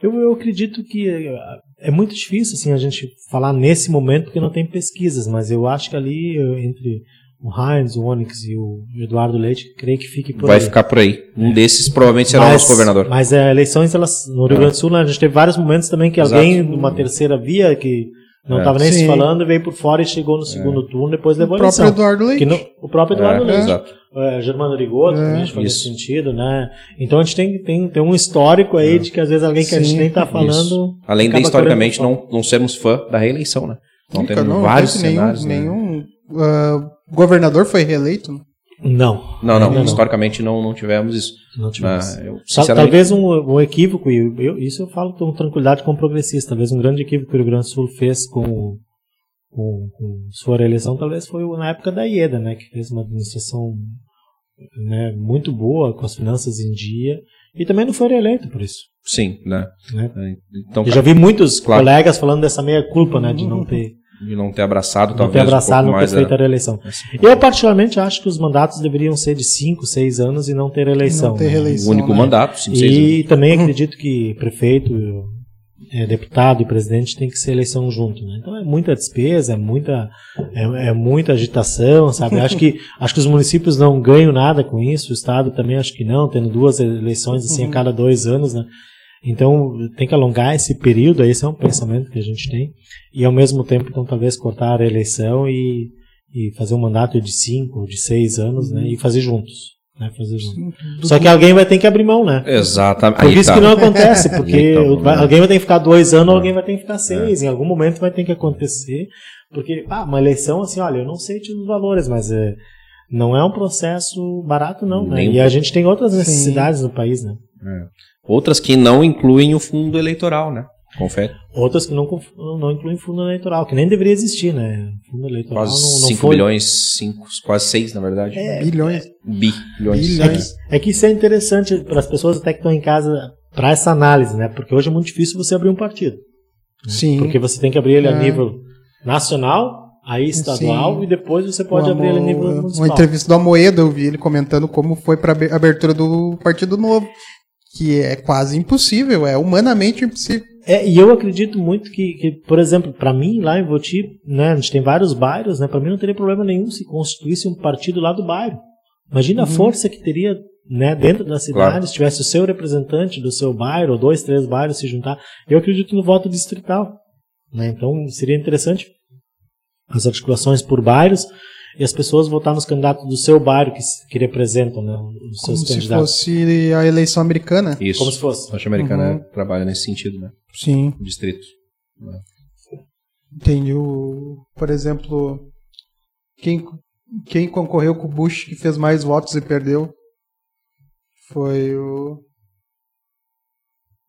Eu, eu acredito que é, é muito difícil assim a gente falar nesse momento porque não tem pesquisas, mas eu acho que ali entre o Heinz, o Onyx e o Eduardo Leite, creio que fique por
Vai
aí.
ficar por aí. Um desses provavelmente será o
mas,
nosso governador.
Mas é, eleições, elas, no Rio Grande do Sul, né, a gente teve vários momentos também que
Exato.
alguém numa terceira via, que não
É.
estava nem se
Sim.
falando, veio por fora e chegou no segundo turno, depois
O
levou a
próprio
eleição.
Eduardo Leite.
Não- o próprio Eduardo
É,
Leite.
exato.
É, Germano Rigoto
É,
também acho que faz nesse
isso.
sentido, né? Então a gente tem, tem, tem um histórico aí de que às vezes alguém que a gente
Sim,
nem tá falando.
Além de historicamente não, não sermos fã da reeleição, né? Não
Nunca,
temos
não,
vários cenários. né?
Nenhum, nenhum ah, governador foi reeleito.
Não.
Não, não,
não.
historicamente não, não tivemos isso.
Não tivemos.
Mas eu, sinceramente,
Talvez um, um equívoco, e eu, isso eu falo com tranquilidade como progressista, talvez um grande equívoco que o Rio Grande do Sul fez com, com, com sua reeleição, talvez foi o- na época da IEDA, né, que fez uma administração né, muito boa, com as finanças em dia, e também não foi reeleito por isso.
sim, né?
Né?
Então,
Eu já vi muitos
Claro.
colegas falando dessa meia culpa, né, de não ter,
de não ter abraçado,
não
talvez,
ter abraçado,
um
não
pouco
ter
mais
feito a
a-
reeleição. Eu, particularmente, acho que os mandatos deveriam ser de 5, 6 anos e não ter reeleição.
Não ter
né?
reeleição.
o único
né?
mandato, sim, seis
E também acredito que prefeito, eh, deputado e presidente tem que ser eleição junto, né? Então é muita despesa, é muita, é, é muita agitação, sabe? Acho que, acho que os municípios não ganham nada com isso, o estado também acho que não, tendo duas eleições assim a cada dois anos, né? Então tem que alongar esse período, esse é um pensamento que a gente tem, e ao mesmo tempo, então talvez cortar a eleição e, e fazer um mandato de cinco, de seis anos, né? E fazer juntos, né? Fazer juntos. Só que alguém vai ter que abrir mão, né?
Exatamente.
Por
Aí
isso
tá.
que não acontece, porque
tá
vai-
problema.
alguém vai ter que ficar dois anos, alguém vai ter que ficar seis. Em algum momento vai ter que acontecer. Porque, ah, uma eleição, assim, olha, eu não sei os valores, mas é, não é um processo barato, não. Né?
Nem
E a gente tem outras necessidades no país, né?
Outras que não incluem o fundo eleitoral, né? Confere.
Outras que não, não incluem fundo eleitoral, que nem deveria existir, né? Fundo eleitoral
Quase
não, não
5
foi.
bilhões, cinco, quase 6 na verdade.
Bilhões.
Bi, bilhões.
Bilhões.
É que isso é interessante para as pessoas até que estão em casa para essa análise, né? Porque hoje é muito difícil você abrir um partido.
Sim.
Porque você tem que abrir ele a
É.
nível nacional, aí estadual,
Sim.
e depois você pode
O
abrir ele a nível
Uma
municipal.
entrevista do Amoedo, eu vi ele comentando como foi para a abertura do Partido Novo. Que é quase impossível, é humanamente impossível.
É, e eu acredito muito que, que por exemplo, para mim, lá em Voti, né, a gente tem vários bairros, né, para mim não teria problema nenhum se constituísse um partido lá do bairro. Imagina a força que teria né, dentro da cidade,
Claro.
se tivesse o seu representante do seu bairro, ou dois, três bairros se juntar. Eu acredito no voto distrital. Né, então seria interessante as articulações por bairros e as pessoas votar nos candidatos do seu bairro que, se- que representam né, os
Como
seus
se
candidatos.
fosse a eleição americana.
Isso.
Como se fosse.
A norte-americana
Uhum.
trabalha nesse sentido, né?
Sim.
O distrito.
Tem o, por exemplo, quem quem concorreu com o Bush que fez mais votos e perdeu foi o.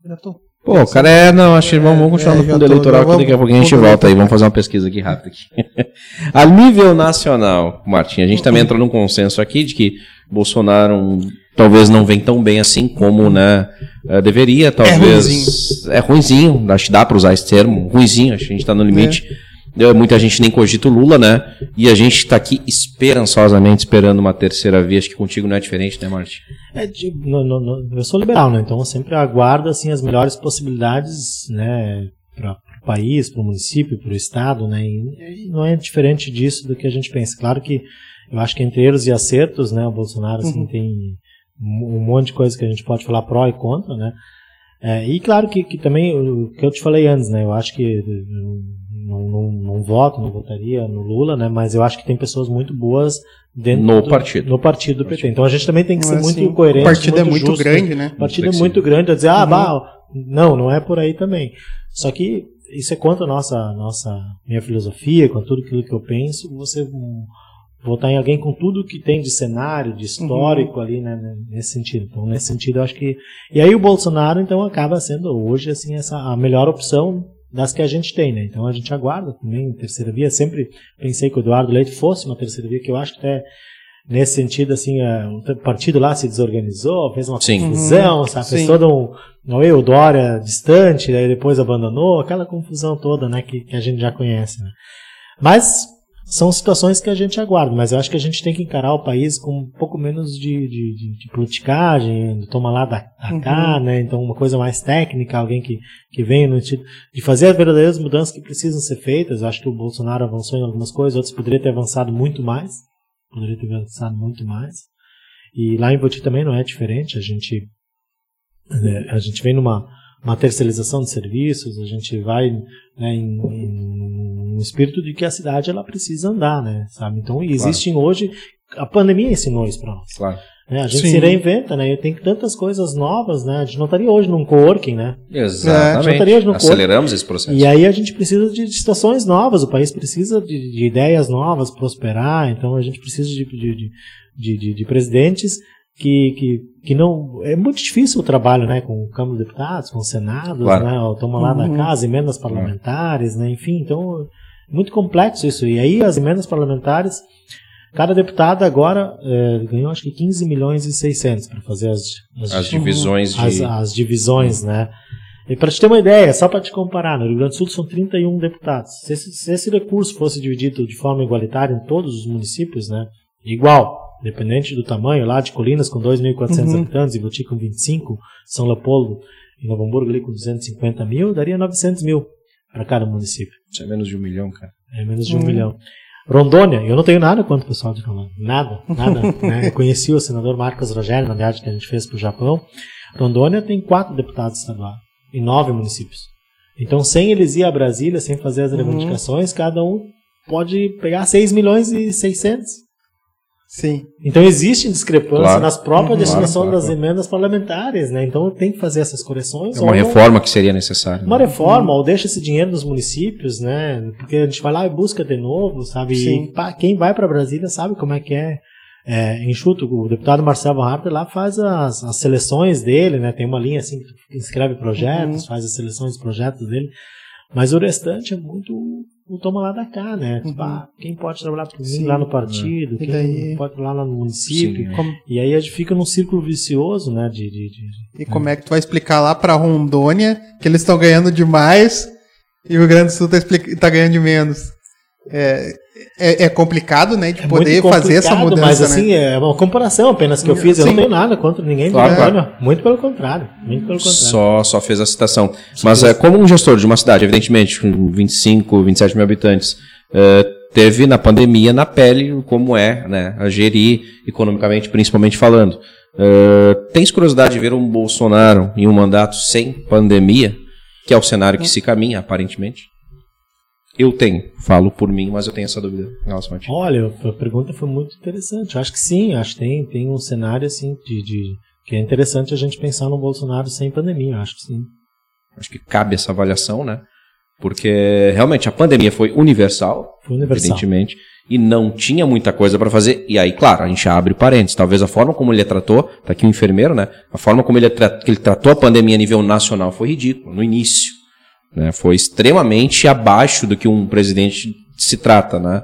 Já tô.
Pô, o cara é. Não, acho que vamos, vamos continuar
é,
no
já
fundo
tô-
eleitoral, que daqui a pouquinho a gente
fundo
volta aí. Vamos fazer uma pesquisa aqui rápida. Aqui. a nível nacional, Martim, a gente também entrou num consenso aqui de que Bolsonaro talvez não vem tão bem assim como né, eh, deveria, talvez. É ruimzinho, acho que dá para usar esse termo. Ruimzinho, acho que a gente está no limite. Eh, Muita gente nem cogita o Lula, né? E a gente está aqui esperançosamente esperando uma terceira via. Acho que contigo não é diferente, né, Martim?
É, de- no- no- no- eu sou liberal, né? Então eu sempre aguardo assim as melhores possibilidades, né, para o país, para o município, para o estado, né? E, e não é diferente disso do que a gente pensa. Claro que eu acho que entre erros e acertos, né, o Bolsonaro assim
Uhum.
tem um um monte de coisa que a gente pode falar pró e contra, né? É, e claro que, que também o que eu te falei antes, né? Eu acho que eu não, não, não voto, não votaria no Lula, né? Mas eu acho que tem pessoas muito boas dentro
No
do,
partido.
no partido do PT. Então a gente também tem que ser
é
muito
assim,
coerente.
O partido é muito
justo,
grande, né?
O partido é muito grande a dizer, ah,
Uhum.
bah, não, não é por aí também. Só que isso é contra a nossa, nossa minha filosofia, com tudo aquilo que eu penso. Você votar em alguém com tudo que tem de cenário, de histórico ali, né, né, nesse sentido. Então, nesse sentido, eu acho que. E aí o Bolsonaro, então, acaba sendo hoje, assim, essa, a melhor opção das que a gente tem, né? Então a gente aguarda também terceira via. Sempre pensei que o Eduardo Leite fosse uma terceira via, que eu acho que até nesse sentido, assim, é, o partido lá se desorganizou, fez uma
Sim.
confusão, sabe? Fez
Sim.
todo um. Não é o Dória distante, daí depois abandonou, aquela confusão toda, né, que, que a gente já conhece, né? Mas são situações que a gente aguarda, mas eu acho que a gente tem que encarar o país com um pouco menos de, de, de, de politicagem, toma lá da, da cá, né? Então uma coisa mais técnica, alguém que, que vem no sentido de fazer as verdadeiras mudanças que precisam ser feitas. Eu acho que o Bolsonaro avançou em algumas coisas, outros poderiam ter avançado muito mais. Poderia ter avançado muito mais. E lá em Voti também não é diferente. A gente, né, a gente vem numa uma terceirização de serviços, a gente vai né, em, em um espírito de que a cidade ela precisa andar, né, sabe? Então existem hoje a pandemia ensinou isso para nós.
Claro.
né? A gente
Sim.
se reinventa, né? E tem tantas coisas novas, né? A gente não estaria hoje num coworking, né?
Exatamente.
No corpo.
Aceleramos esse processo.
E aí a gente precisa de situações novas, o país precisa de, de ideias novas, prosperar, então a gente precisa de, de, de, de, de- de presidentes que, que, que não. É muito difícil o trabalho, né? Com o Câmara de Deputados, com o Senado,
Claro.
né? O toma lá
Uhum.
casa, emendas parlamentares, né? Enfim, então é muito complexo isso. E aí as emendas parlamentares, cada deputado agora é, ganhou acho que 15 milhões e 600 para fazer as,
As divisões de.
as, as divisões, né? E para te ter uma ideia, só para te comparar, no Rio Grande do Sul são 31 deputados. Se esse, se esse recurso fosse dividido de forma igualitária em todos os municípios, né? Igual, independente do tamanho, lá de Colinas com 2.400
Uhum.
habitantes, e Voti com 25, São Leopoldo e Novo Hamburgo ali com 250 mil, daria 900 mil para cada município.
Isso é menos de um milhão, cara.
É menos de um
Uhum.
milhão. Rondônia, eu não tenho nada contra o pessoal de Rondônia. Nada, nada. né? Eu conheci o senador Marcos Rogério na viagem que a gente fez para o Japão. Rondônia tem quatro deputados estaduais em nove municípios. Então, sem eles ir a Brasília, sem fazer as reivindicações, cada um pode pegar 6 milhões e 600.
Sim.
Então, existe discrepância
Claro.
nas próprias destinação
Claro, claro,
das
claro.
emendas parlamentares, né? Então, tem que fazer essas correções.
É uma
ou não-
reforma que seria necessária.
uma
né?
reforma, ou deixa esse dinheiro nos municípios, né? Porque a gente vai lá e busca de novo, sabe?
Sim.
E quem vai para Brasília sabe como é que é. É, enxuto, o deputado Marcelo Harper lá faz as, as seleções dele, né? Tem uma linha assim que escreve projetos,
Uhum.
faz as seleções dos projetos dele. Mas o restante é muito o toma lá da cá, né?
Uhum.
Pá, quem pode trabalhar por mim
Sim.
lá no partido,
E
quem
daí-
pode trabalhar lá no município.
Sim, é.
Como-
E aí a gente fica num círculo vicioso, né? De, de, de-
e como é que tu vai explicar lá pra Rondônia que eles estão ganhando demais e o Rio Grande do Sul tá, tá ganhando de menos? É, é, é complicado, né? De
É
poder
muito
fazer essa mudança,
Mas
né?
assim, é uma comparação apenas que eu fiz. Eu
Sim.
não tenho nada contra ninguém.
Claro,
Claro. Muito pelo contrário. Muito pelo contrário.
Só, só fez a citação. Mas é, como um gestor de uma cidade, evidentemente, com 25, 27 mil habitantes, é, teve na pandemia, na pele, como é né, a gerir economicamente, principalmente falando. É, tens curiosidade de ver um Bolsonaro em um mandato sem pandemia, que é o cenário que se caminha, aparentemente? Eu tenho, falo por mim, mas eu tenho essa dúvida.
Olha, a pergunta foi muito interessante. Eu acho que sim, acho que tem, tem um cenário assim de, de- que é interessante a gente pensar no Bolsonaro sem pandemia. Acho que sim.
Acho que cabe essa avaliação, né? Porque realmente a pandemia foi universal,
Foi universal.
evidentemente. e não tinha muita coisa para fazer. E aí, claro, a gente abre parênteses. Talvez a forma como ele tratou, tá aqui o enfermeiro, né? A forma como ele, que ele tratou a pandemia a nível nacional foi ridículo no início. Né? Foi extremamente abaixo do que um presidente se trata, né?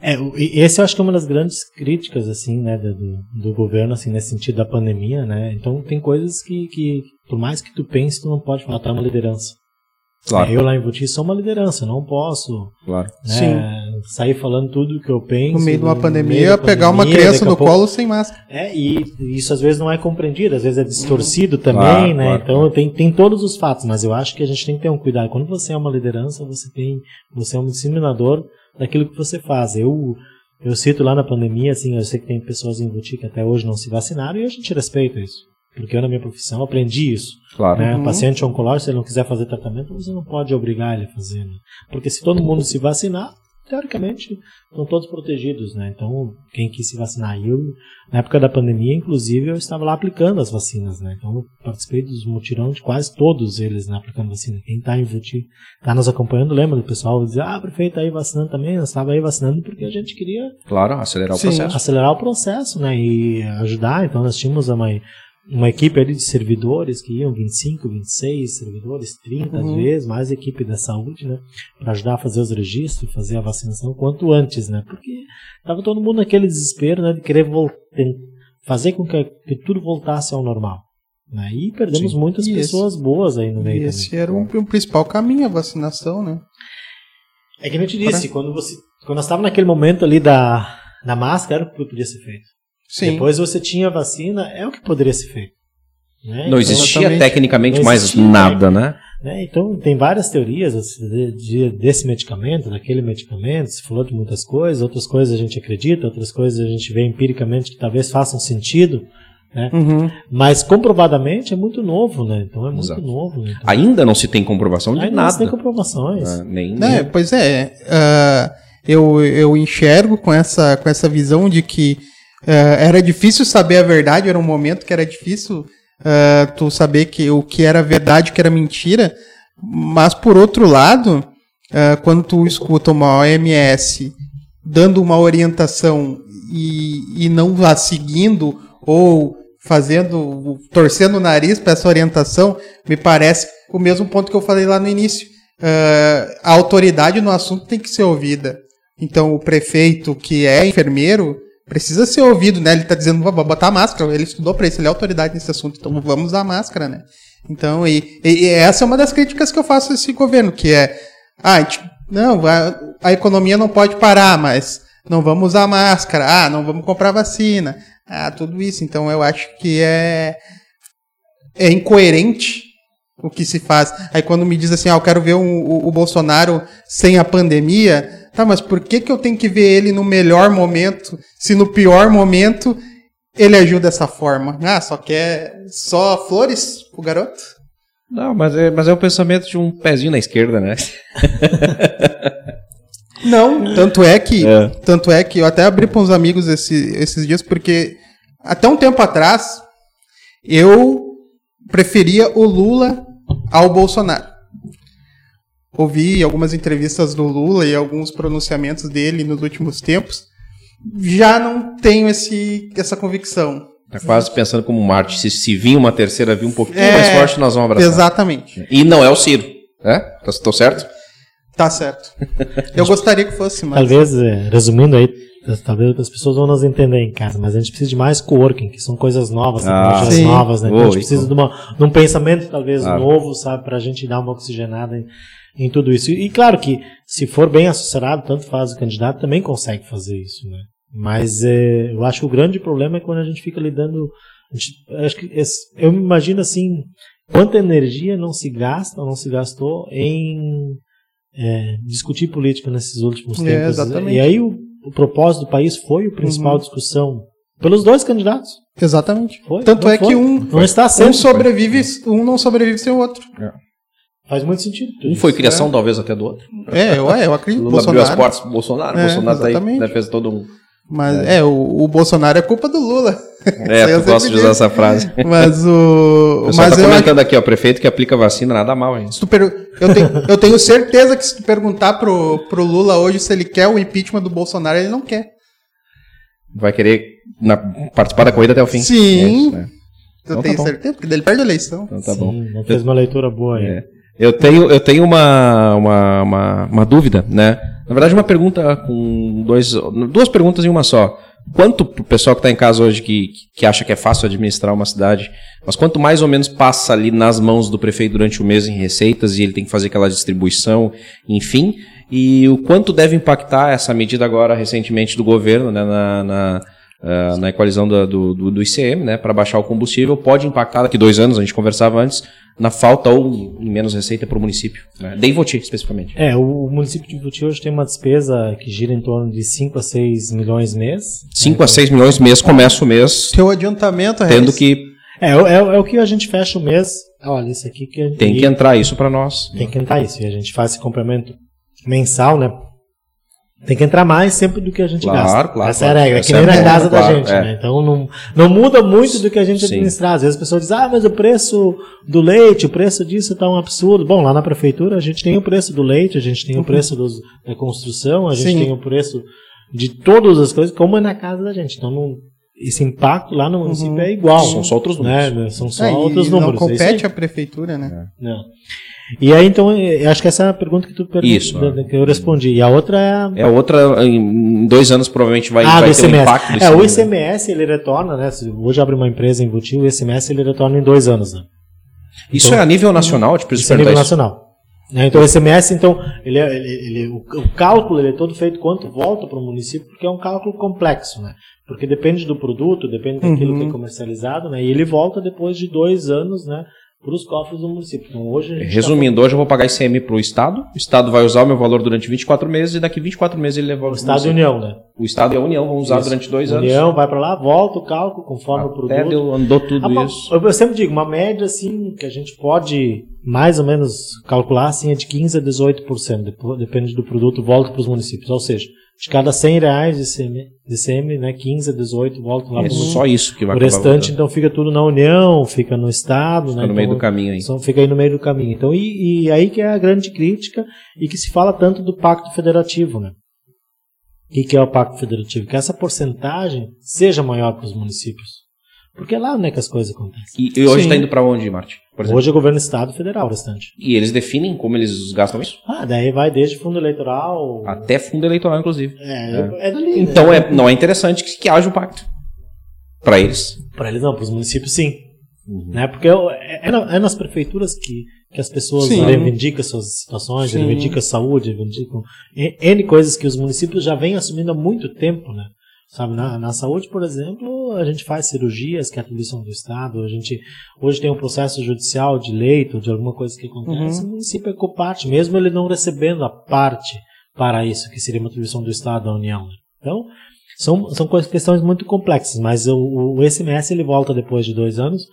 É, esse eu acho que é uma das grandes críticas, assim, né, do, do governo, assim, nesse sentido da pandemia, né? Então tem coisas que, que por mais que tu pense, tu não pode falar, tá uma liderança. Claro. Eu lá em Voti sou uma liderança, não posso
claro.
Né, sair falando tudo que eu penso.
No meio de uma pandemia, pegar uma criança no pouco... colo sem máscara.
É, e isso às vezes não é compreendido, às vezes é distorcido uhum. também, claro, né? Claro, então tem, tem todos os fatos, mas eu acho que a gente tem que ter um cuidado. Quando você é uma liderança, você tem, você é um disseminador daquilo que você faz. Eu, eu cito lá na pandemia, assim, eu sei que tem pessoas em Voti que até hoje não se vacinaram e a gente respeita isso. Porque eu, na minha profissão, aprendi isso.
Claro.
Né? Uhum. Paciente oncológico, se ele não quiser fazer tratamento, você não pode obrigar ele a fazer. Né? Porque se todo mundo se vacinar, teoricamente, estão todos protegidos, né? Então, quem quis se vacinar, eu, na época da pandemia, inclusive, eu estava lá aplicando as vacinas, né? Então, eu participei dos mutirão de quase todos eles, né, aplicando vacina. Quem está em Vuti, está nos acompanhando, lembra do pessoal dizer, ah, prefeito, tá aí vacinando também, nós estava aí vacinando porque a gente queria...
Claro, acelerar o Sim, processo.
Acelerar o processo, né, e ajudar, então nós tínhamos a mãe uma equipe ali de servidores que iam 25, 26 servidores, 30 uhum. às vezes, mais equipe da saúde, né, para ajudar a fazer os registros, fazer a vacinação quanto antes, né, porque tava todo mundo naquele desespero, né, de querer fazer com que, que, tudo voltasse ao normal. Né, e perdemos Sim. muitas e pessoas esse, boas aí no meio.
Esse também. era um, um, principal caminho, a vacinação, né?
É que eu te disse, pra... quando você, quando nós estávamos naquele momento ali da, da máscara, era o que podia ser feito. Sim. Depois você tinha a vacina, é o que poderia ser feito.
Né? Não então, existia tecnicamente não mais existia, nada, né?
né? Então tem várias teorias de, de, desse medicamento, daquele medicamento, se falou de muitas coisas, outras coisas a gente acredita, outras coisas a gente vê empiricamente que talvez façam sentido. Né? Uhum. Mas comprovadamente é muito novo, né? Então é muito Exato. novo. Né? Então,
Ainda não se tem comprovação de
Ainda
nada.
Não se tem comprovações.
Ah, nem, nem... É, pois é. Uh, eu, eu enxergo com essa, com essa visão de que era difícil saber a verdade, era um momento que era difícil uh, tu saber que o que era verdade, o que era mentira. Mas por outro lado, uh, quando tu escuta uma OMS dando uma orientação e, e não a seguindo ou fazendo, torcendo o nariz para essa orientação, me parece o mesmo ponto que eu falei lá no início. Uh, a autoridade no assunto tem que ser ouvida. Então, o prefeito que é enfermeiro, precisa ser ouvido, né? Ele está dizendo, vou botar a máscara. Ele estudou para isso, ele é autoridade nesse assunto, então vamos usar a máscara, né? Então, e, e, essa é uma das críticas que eu faço a esse governo, que é, ah, não, a, a, economia não pode parar, mas não vamos usar máscara, ah, não vamos comprar vacina, ah, tudo isso. Então, eu acho que é, é incoerente o que se faz. Aí quando me diz assim, ah, eu quero ver o, o Bolsonaro sem a pandemia, Tá, mas por que, que eu tenho que ver ele no melhor momento, se no pior momento ele ajuda dessa forma? Ah, só quer só flores pro garoto?
Não, mas é, mas é o pensamento de um pezinho na esquerda, né?
Não, tanto é que, é. tanto é que eu até abri para uns amigos esse, esses dias porque até um tempo atrás eu preferia o Lula ao Bolsonaro ouvi algumas entrevistas do Lula e alguns pronunciamentos dele nos últimos tempos, já não tenho esse, essa convicção.
É quase pensando como Marte, se, se vir uma terceira vir um pouquinho é, mais forte, nós vamos abraçar.
Exatamente.
E não é o Ciro, né? Estou certo?
Tá certo. Eu gostaria que fosse mais.
Talvez, é, resumindo aí, talvez as pessoas vão nos entender em casa, mas a gente precisa de mais coworking, que são coisas novas, ah, coisas novas, né? Então a gente precisa de, uma, de um pensamento talvez claro. novo, sabe, para a gente dar uma oxigenada em tudo isso. E, claro que, se for bem assessorado, tanto faz o candidato, também consegue fazer isso, né? Mas é, eu acho que o grande problema é quando a gente fica lidando. Gente, acho que eu me imagino assim, quanta energia não se gasta, ou não se gastou em é, discutir política nesses últimos é, tempos.
exatamente.
E aí o, o, propósito do país foi a principal uhum. discussão pelos dois candidatos.
Exatamente. Foi, Tanto é foi. que um,
não está sendo,
um sobrevive, um não sobrevive sem o outro. É.
Faz muito sentido.
Um foi criação, é. talvez, até do outro.
É, eu, eu acredito.
Lula abriu as portas pro Bolsonaro. O é, Bolsonaro tá aí, né, fez todo um,
Mas é, o, o Bolsonaro é culpa do Lula.
É,
eu
tu gosta
sempre
de usar essa frase.
Mas o.
O
Mas
tá
eu,
comentando aqui, ó, prefeito que aplica vacina, nada mal, hein?
se tu per- eu, tenho, eu tenho certeza que se tu perguntar pro, pro Lula hoje se ele quer o impeachment do Bolsonaro, ele não quer.
Vai querer na- participar da corrida até o fim.
Sim.
É isso, né?
Eu
Então tá
tenho
bom.
certeza, porque ele perde a eleição.
Então tá
Sim,
bom.
não fez uma leitura boa aí.
É. Eu tenho, eu tenho uma, uma, uma, uma dúvida, né? Na verdade, uma pergunta com dois, duas perguntas em uma só. Quanto pro pessoal que está em casa hoje que, que acha que é fácil administrar uma cidade, mas quanto mais ou menos passa ali nas mãos do prefeito durante o mês em receitas e ele tem que fazer aquela distribuição, enfim, e o quanto deve impactar essa medida agora recentemente do governo, né, na, na, ah, na equalização do, do, do- do ICM, né, para baixar o combustível, pode impactar daqui dois anos, a gente conversava antes, na falta ou em menos receita para o município, né, de Ivoti especificamente.
É, o, o município de Ivoti hoje tem uma despesa que gira em torno de 5 a 6 milhões mês.
5 a 6 milhões mês, começa o mês
Seu adiantamento,
tendo
Regis,
que
É, é, é o que a gente fecha o mês. Olha, isso aqui que
tem que entrar isso para nós.
tem que entrar isso. E a gente faz esse complemento mensal, né? Tem que entrar mais sempre do que a gente
Claro,
gasta.
claro,
Essa é a
claro.
regra, é que nem
é a
na casa
claro,
da gente,
é.
né? Então não, não muda muito do que a gente
Sim.
administrar. Às vezes as pessoas dizem, ah, mas o preço do leite, o preço disso tá um absurdo. Bom, lá na prefeitura a gente tem o preço do leite, a gente tem o preço dos, da construção, a gente
Sim.
tem o preço de todas as coisas, como é na casa da gente. Então não, esse impacto lá no município é igual.
São só outros números.
Né? São só
É,
outros
não
números. é isso aí.
compete a prefeitura, né?
Não. E aí, então, eu acho que essa é a pergunta que tu perguntou,
é.
que eu respondi. E a outra é...
É outra, em dois anos provavelmente vai,
ah,
vai ter um impacto
é, o
ICMS.
Ele retorna, né? Se hoje abre uma empresa em Buti, o ICMS, ele retorna em dois anos, né?
Isso
Então-
é a nível nacional, te preciso
Isso é a nível
isso.
nacional. Né, Então, o ICMS, então, ele, é- ele- ele- o, o cálculo ele é todo feito quanto volta para o município, porque é um cálculo complexo, né? Porque depende do produto, depende daquilo que é comercializado, né? E ele volta depois de dois anos, né? Para os cofres do município. Então, hoje a tá
Resumindo, hoje eu vou pagar ICM para o Estado, o Estado vai usar o meu valor durante 24 meses e daqui 24 meses ele devolve
o Estado e
município.
União, né?
O Estado e a União vão usar
Isso.
durante dois anos.
União vai para lá, volta o cálculo conforme o
Até
produto.
deu, andou tudo
Ah,
isso.
eu, eu sempre digo, uma média assim que a gente pode mais ou menos calcular assim é de 15 a 18%, depo- depende do produto, volta para os municípios. Ou seja, de cada 100 reais de CM, de CM né, 15 a 18 voltam lá
É
para o
só isso que vai
O restante,
voltando.
então, fica tudo na União, fica no Estado,
Fica
né?
no meio
então,
do caminho aí.
só fica aí no meio do caminho. Então, e, e aí que é a grande crítica e que se fala tanto do Pacto Federativo, né? O que, que é o Pacto Federativo? Que essa porcentagem seja maior para os municípios. Porque é lá né, que as coisas acontecem.
E, e hoje está indo para onde, Marte? Exemplo?
Hoje é governo Estado Federal, o restante.
E eles definem como eles gastam isso?
Ah, daí vai desde fundo eleitoral.
Até fundo eleitoral, inclusive.
É, é, dali.
Então
né?
é, não é interessante que, que haja o pacto. Para eles.
Para eles não, para os municípios sim.
Uhum.
Né? Porque é, é é nas prefeituras que, que as pessoas
Sim.
reivindicam suas situações,
Sim.
reivindicam saúde, reivindicam N N coisas que os municípios já vêm assumindo há muito tempo, né? Sabe, na, na saúde, por exemplo, a gente faz cirurgias que é atribuição do Estado, a gente hoje tem um processo judicial de leito, de alguma coisa que acontece,
Uhum.
o município é coparte, mesmo ele não recebendo a parte para isso, que seria uma atribuição do Estado à União. né? Então, são, são coisas- questões muito complexas, mas o, o, SMS ele volta depois de dois anos,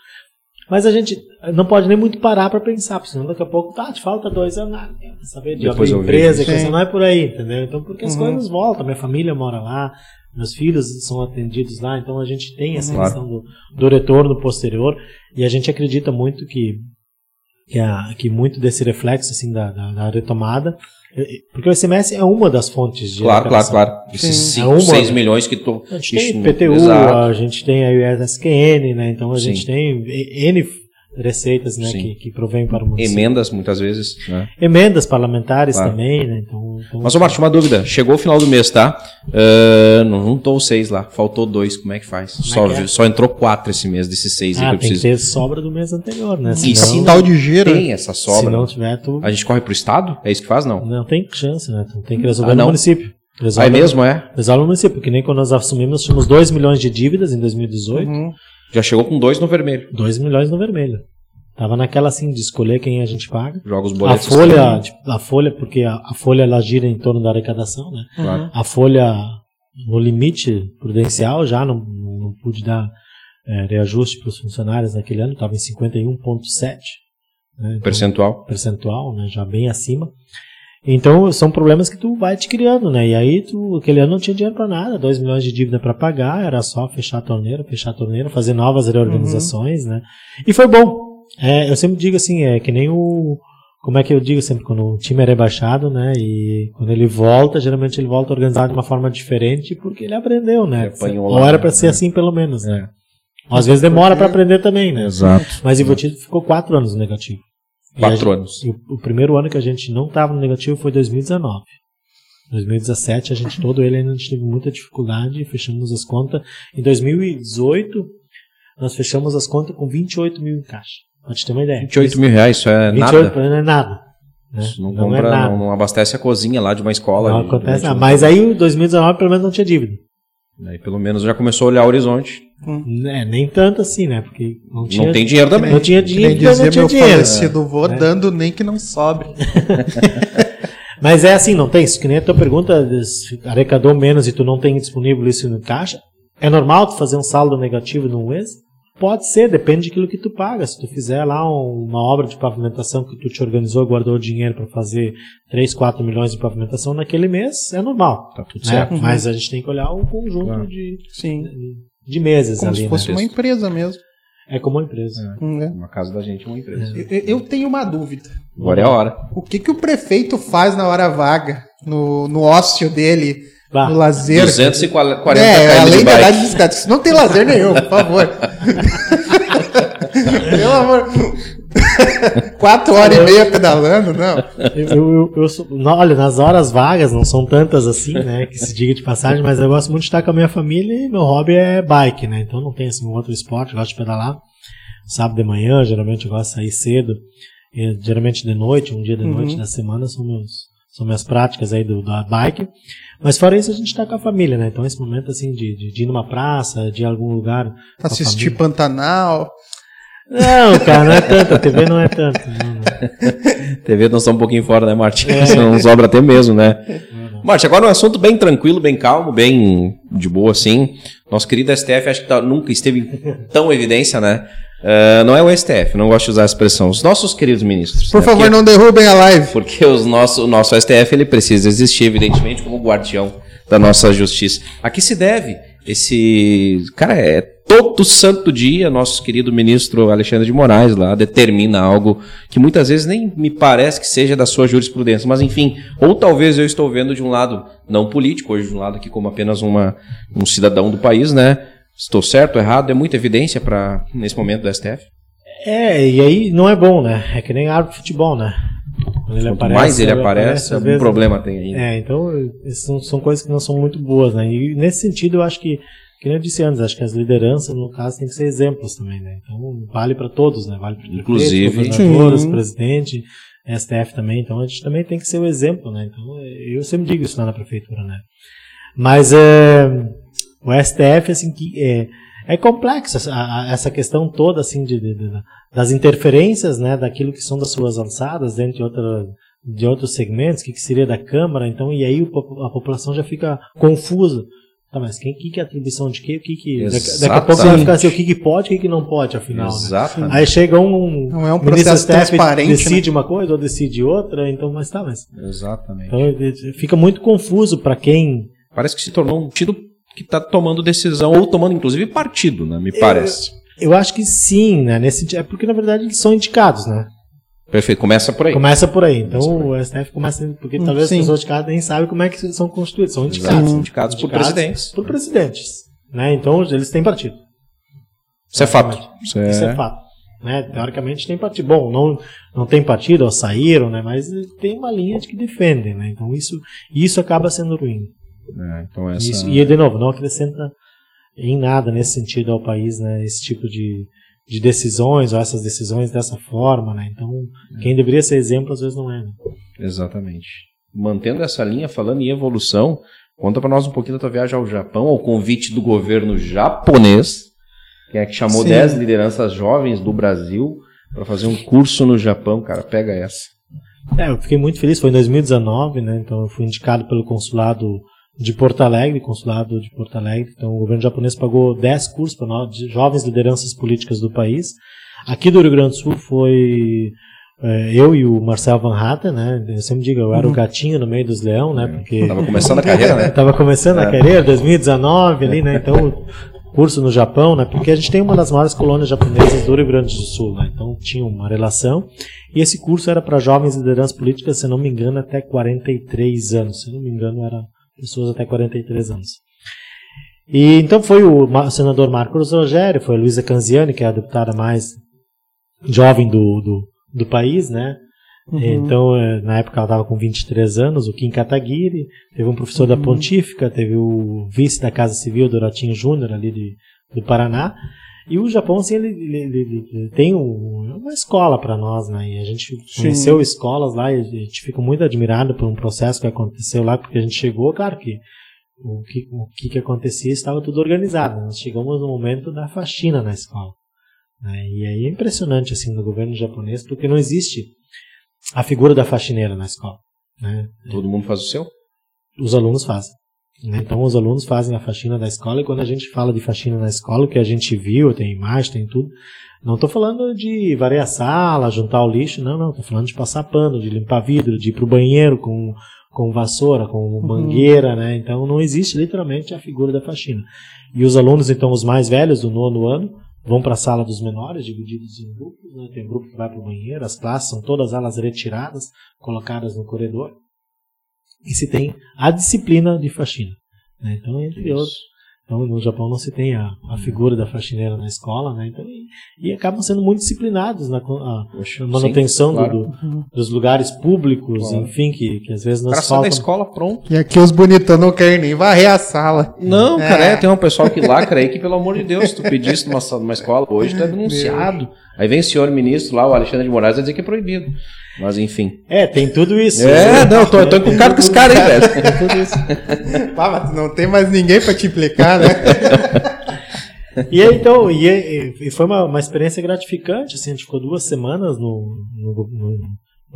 mas a gente não pode nem muito parar para pensar, porque senão daqui a pouco, tá, te falta dois anos, ah, saber de
Depois
abrir empresa, e
Sim.
não é por aí, entendeu? Então, porque as
Uhum.
coisas voltam, minha família mora lá, meus filhos são atendidos lá, então a gente tem essa
Claro.
questão do, do retorno posterior, e a gente acredita muito que, que, a, que muito desse reflexo assim, da, da, da retomada, porque o SMS é uma das fontes de
Claro, claro, claro. Esses
Sim.
5,
É uma-
6 milhões que tu.
A gente tem PTU,
exato.
a gente tem a USSQN, né? Então a
Sim.
gente tem N receitas né,
Sim.
que, que provém para o município.
Emendas, muitas vezes. Né?
Emendas parlamentares
Claro.
também, né? Então-
Mas, ô Marte, uma dúvida. Chegou o final do mês, tá? Ah, não juntou seis lá. Faltou dois. Como é que faz? só,
que é?
só entrou quatro esse mês, desses seis aí
ah,
que eu
tem que
preciso.
ter sobra do mês anterior, né?
E
Senão,
se
Capital de giro.
Tem essa
se
sobra.
não tiver, tu
A gente corre pro Estado? É isso que faz, não?
não tem chance, né? Tu tem que resolver
Ah,
no município.
Ah,
Resolve,
é mesmo, é?
Resolve no município, porque nem quando nós assumimos, nós tínhamos 2 milhões de dívidas em 2018,
Uhum.
Já chegou com dois no vermelho.
2 milhões no vermelho. Tava naquela assim de escolher quem a gente paga.
Joga os
A
boletos.
folha, tipo, a folha, porque a, a folha ela gira em torno da arrecadação, né?
Claro.
A folha no limite prudencial já não, não pude dar é, reajuste para os funcionários naquele ano, estava em 51,7 né? Então,
Percentual.
percentual, né? já bem acima. Então, são problemas que tu vai te criando, né? E aí, tu, aquele ano não tinha dinheiro para nada, 2 milhões de dívida para pagar, era só fechar a torneira, fechar a torneira, fazer novas reorganizações, né? E foi bom. É, eu sempre digo assim, é que nem o. Como é que eu digo sempre, quando o time é rebaixado, né? E quando ele volta, geralmente ele volta organizado de uma forma diferente porque ele aprendeu, né?
Ele
Ou era para
né?
ser assim, pelo menos, né? Às vezes demora para aprender também, né?
Exato.
Mas o Ivotito ficou quatro anos no negativo. E
Quatro
gente-
anos.
e o, o primeiro ano que a gente não estava no negativo foi 2019. 2017, a gente todo ele ainda teve muita dificuldade, fechamos as contas. Em 2018, nós fechamos as contas com 28 mil em caixa. Pra te ter uma ideia.
28 mil reais, isso é
28
nada.
não é nada. né?
Isso não,
Não é
compra,
nada.
não, não abastece a cozinha lá de uma escola.
Não
de-
acontece nada. Mas aí o 2019 pelo menos não tinha dívida.
Aí pelo menos já começou a olhar o horizonte.
É, nem tanto assim, né? Porque não tinha,
Não tem dinheiro também.
não tinha
Que
dinheiro,
nem dizia
não tinha
meu
dinheiro.
falecido vô,
É.
dando nem que não sobre.
Mas é assim, não tem isso. Que nem a tua pergunta, se arrecadou menos e tu não tem disponível isso no caixa. É normal tu fazer um saldo negativo num mês? Pode ser, depende daquilo que tu paga. Se tu fizer lá um- uma obra de pavimentação que tu te organizou, guardou dinheiro para fazer 3, 4 milhões de pavimentação naquele mês, é normal.
Tá tudo
né?
certo.
Mas a gente tem que olhar o conjunto
Claro.
de,
Sim.
de meses
Como
ali.
se fosse
né?
uma empresa mesmo.
É como uma empresa.
Hum, é.
Uma casa da gente é uma empresa.
Eu, eu tenho uma dúvida.
Agora é a hora.
O que, que o prefeito faz na hora vaga, no, no ócio dele,
Bah,
no lazer?
240
é,
km
além
de
da idade de bicicleta. Isso não tem lazer nenhum, por favor. Pelo amor. Quatro horas e meia pedalando, não.
Eu, eu, eu sou- não, olha, nas horas vagas, não são tantas assim, né? Que se diga de passagem, mas eu gosto muito de estar com a minha família e meu hobby é bike, né? Então não tem assim um outro esporte, eu gosto de pedalar. Sábado de manhã, geralmente eu gosto de sair cedo. E, geralmente de noite, um dia de noite
Uhum.
da semana são meus são minhas práticas aí do, da bike. Mas fora isso, a gente tá com a família, né? Então esse momento assim de, de, de ir numa praça, de algum lugar.
Assistir. Pantanal.
Não, cara, não é tanto, a TV não é tanto. Não, não.
TV nós estamos um pouquinho fora, né, Marte?
É.
Nos sobra até mesmo, né? Marte, agora um assunto bem tranquilo, bem calmo, bem de boa, assim. Nosso querido STF, acho que tá- nunca esteve em tão evidência, né? Ah, não é o STF, não gosto de usar a expressão. Os nossos queridos ministros.
Por
né?
favor,
Porque-
não derrubem a live.
Porque os nosso, o nosso STF ele precisa existir, evidentemente, como guardião da nossa justiça. A que se deve esse. Cara, é todo santo dia nosso querido ministro Alexandre de Moraes lá determina algo que muitas vezes nem me parece que seja da sua jurisprudência, mas enfim, ou talvez eu estou vendo de um lado não político, hoje de um lado aqui como apenas uma, um cidadão do país, né? Estou certo, errado, é muita evidência para nesse momento do STF.
É, e aí não é bom, né? É que nem árbitro de futebol, né? Quando ele
Quanto mais ele aparece, algum
vezes-
problema tem ainda.
É, então são, são coisas que não são muito boas, né? E nesse sentido eu acho que, que eu disse antes, acho que as lideranças, no caso, têm que ser exemplos também, né? Então vale para todos, né? Vale para
Inclusive.
governadores, presidente, STF também, então a gente também tem que ser o exemplo, né? Então eu sempre digo isso lá na prefeitura, né? Mas é, o STF, assim, que é, é complexo essa, questão toda, assim, de, de- de- das interferências, né, daquilo que são das suas alçadas, dentro de, outra, de outros segmentos, o que, que seria da Câmara, então, e aí a população já fica confusa. Tá, mas quem que, que é atribuição de quê? O que que, daqui, daqui a pouco vai
Exatamente.
ficar assim, o que, que pode, o que, que não pode, afinal, né?
Exatamente.
Aí chega um,
Não é um processo transparente, né?
decide uma coisa ou decide outra, então, mas tá, mas
Exatamente.
então, fica muito confuso para quem
Parece que se tornou um tiro que está tomando decisão, ou tomando inclusive partido, né? Me parece.
Eu acho que sim, né? Nesse, é porque, na verdade, eles são indicados, né?
Perfeito, começa por aí.
Começa por aí. Então o STF começa. Porque talvez
Sim.
as pessoas indicadas nem sabem como é que são constituídos. São
Exato,
indicados.
são indicados por presidentes.
Por presidentes. Né? Então eles têm partido.
Isso é fato. Isso
Isso é
é...
fato. Né? Teoricamente tem partido. Bom, não, não tem partido, ou saíram, né? Mas tem uma linha de que defendem, né? Então isso, isso acaba sendo ruim.
É, então essa...
Isso, e, de novo, não acrescenta em nada nesse sentido ao país, né? Esse tipo de, de decisões, ou essas decisões dessa forma, né? Então, quem deveria ser exemplo, às vezes não é, né?
Exatamente. Mantendo essa linha, falando em evolução, conta para nós um pouquinho da tua viagem ao Japão, ao convite do governo japonês, que é que chamou
Sim.
10 lideranças jovens do Brasil para fazer um curso no Japão, cara. Pega essa.
É, eu fiquei muito feliz, foi em 2019, né? Então eu fui indicado pelo consulado de Porto Alegre, consulado de Porto Alegre. Então o governo japonês pagou 10 cursos para nós, de jovens lideranças políticas do país. Aqui do Rio Grande do Sul foi é, eu e o Marcel Van Hatten, né? Eu sempre digo, eu era o gatinho no meio dos leão, né? Porque
Tava começando a carreira, né?
Tava começando a carreira, 2019 ali, né? Então, curso no Japão, né? Porque a gente tem uma das maiores colônias japonesas do Rio Grande do Sul, né? Então tinha uma relação. E esse curso era para jovens lideranças políticas, se não me engano, até 43 anos. Se não me engano, era pessoas até 43 anos. E então foi o senador Marcos Rogério, foi a Luísa Canziani, que é a deputada mais jovem do, do, do país, né? Então, eh, na época ela estava com 23 anos, o Kim Kataguiri, teve um professor da Pontífica, teve o vice da Casa Civil, Doratinho Júnior, ali de, do Paraná. E o Japão, assim, ele, ele- ele- ele tem um- uma escola para nós, né? E a gente conheceu escolas lá e a gente fica muito admirado por um processo que aconteceu lá, porque a gente chegou, claro que o que, o que, que acontecia estava tudo organizado. Nós chegamos no momento da faxina na escola. né? E aí é impressionante, assim, no governo japonês, porque não existe a figura da faxineira na escola. Né?
Todo mundo faz o seu?
Os alunos fazem. Então os alunos fazem a faxina da escola e quando a gente fala de faxina na escola, o que a gente viu, tem imagem, tem tudo, não estou falando de varrer a sala, juntar o lixo, não, não, estou falando de passar pano, de limpar vidro, de ir para o banheiro com, com vassoura, com mangueira, né? Então não existe literalmente a figura da faxina. E os alunos, então, os mais velhos do nono ano, vão para a sala dos menores, divididos em grupos, né? tem um grupo que vai para o banheiro, as classes são todas elas retiradas, colocadas no corredor, e se tem a disciplina de faxina. né? Então, entre outros. Então, no Japão não se tem a, a figura da faxineira na escola, né? Então, e, e acabam sendo muito disciplinados na a
Poxa,
manutenção
sim,
do-
claro.
do- dos lugares públicos,
Claro.
enfim, que, que às vezes
cara sai da
faltam.
escola pronto.
E aqui os bonitão não querem nem varrer a sala.
Não,
É.
cara, é, tem um pessoal que lacra aí que, pelo amor de Deus, se tu pedisse numa, sala- numa escola hoje, tu é denunciado. Aí vem o senhor ministro lá, o Alexandre de Moraes, vai dizer que é proibido. Mas enfim.
É, tem tudo isso.
É,
né?
não, eu tô, tô encucado com esse cara aí, velho.
Tem tudo isso.
Ah, mas não tem mais ninguém pra te implicar, né?
E aí, então, e- e foi uma, uma experiência gratificante, assim, a gente ficou duas semanas no, no, no,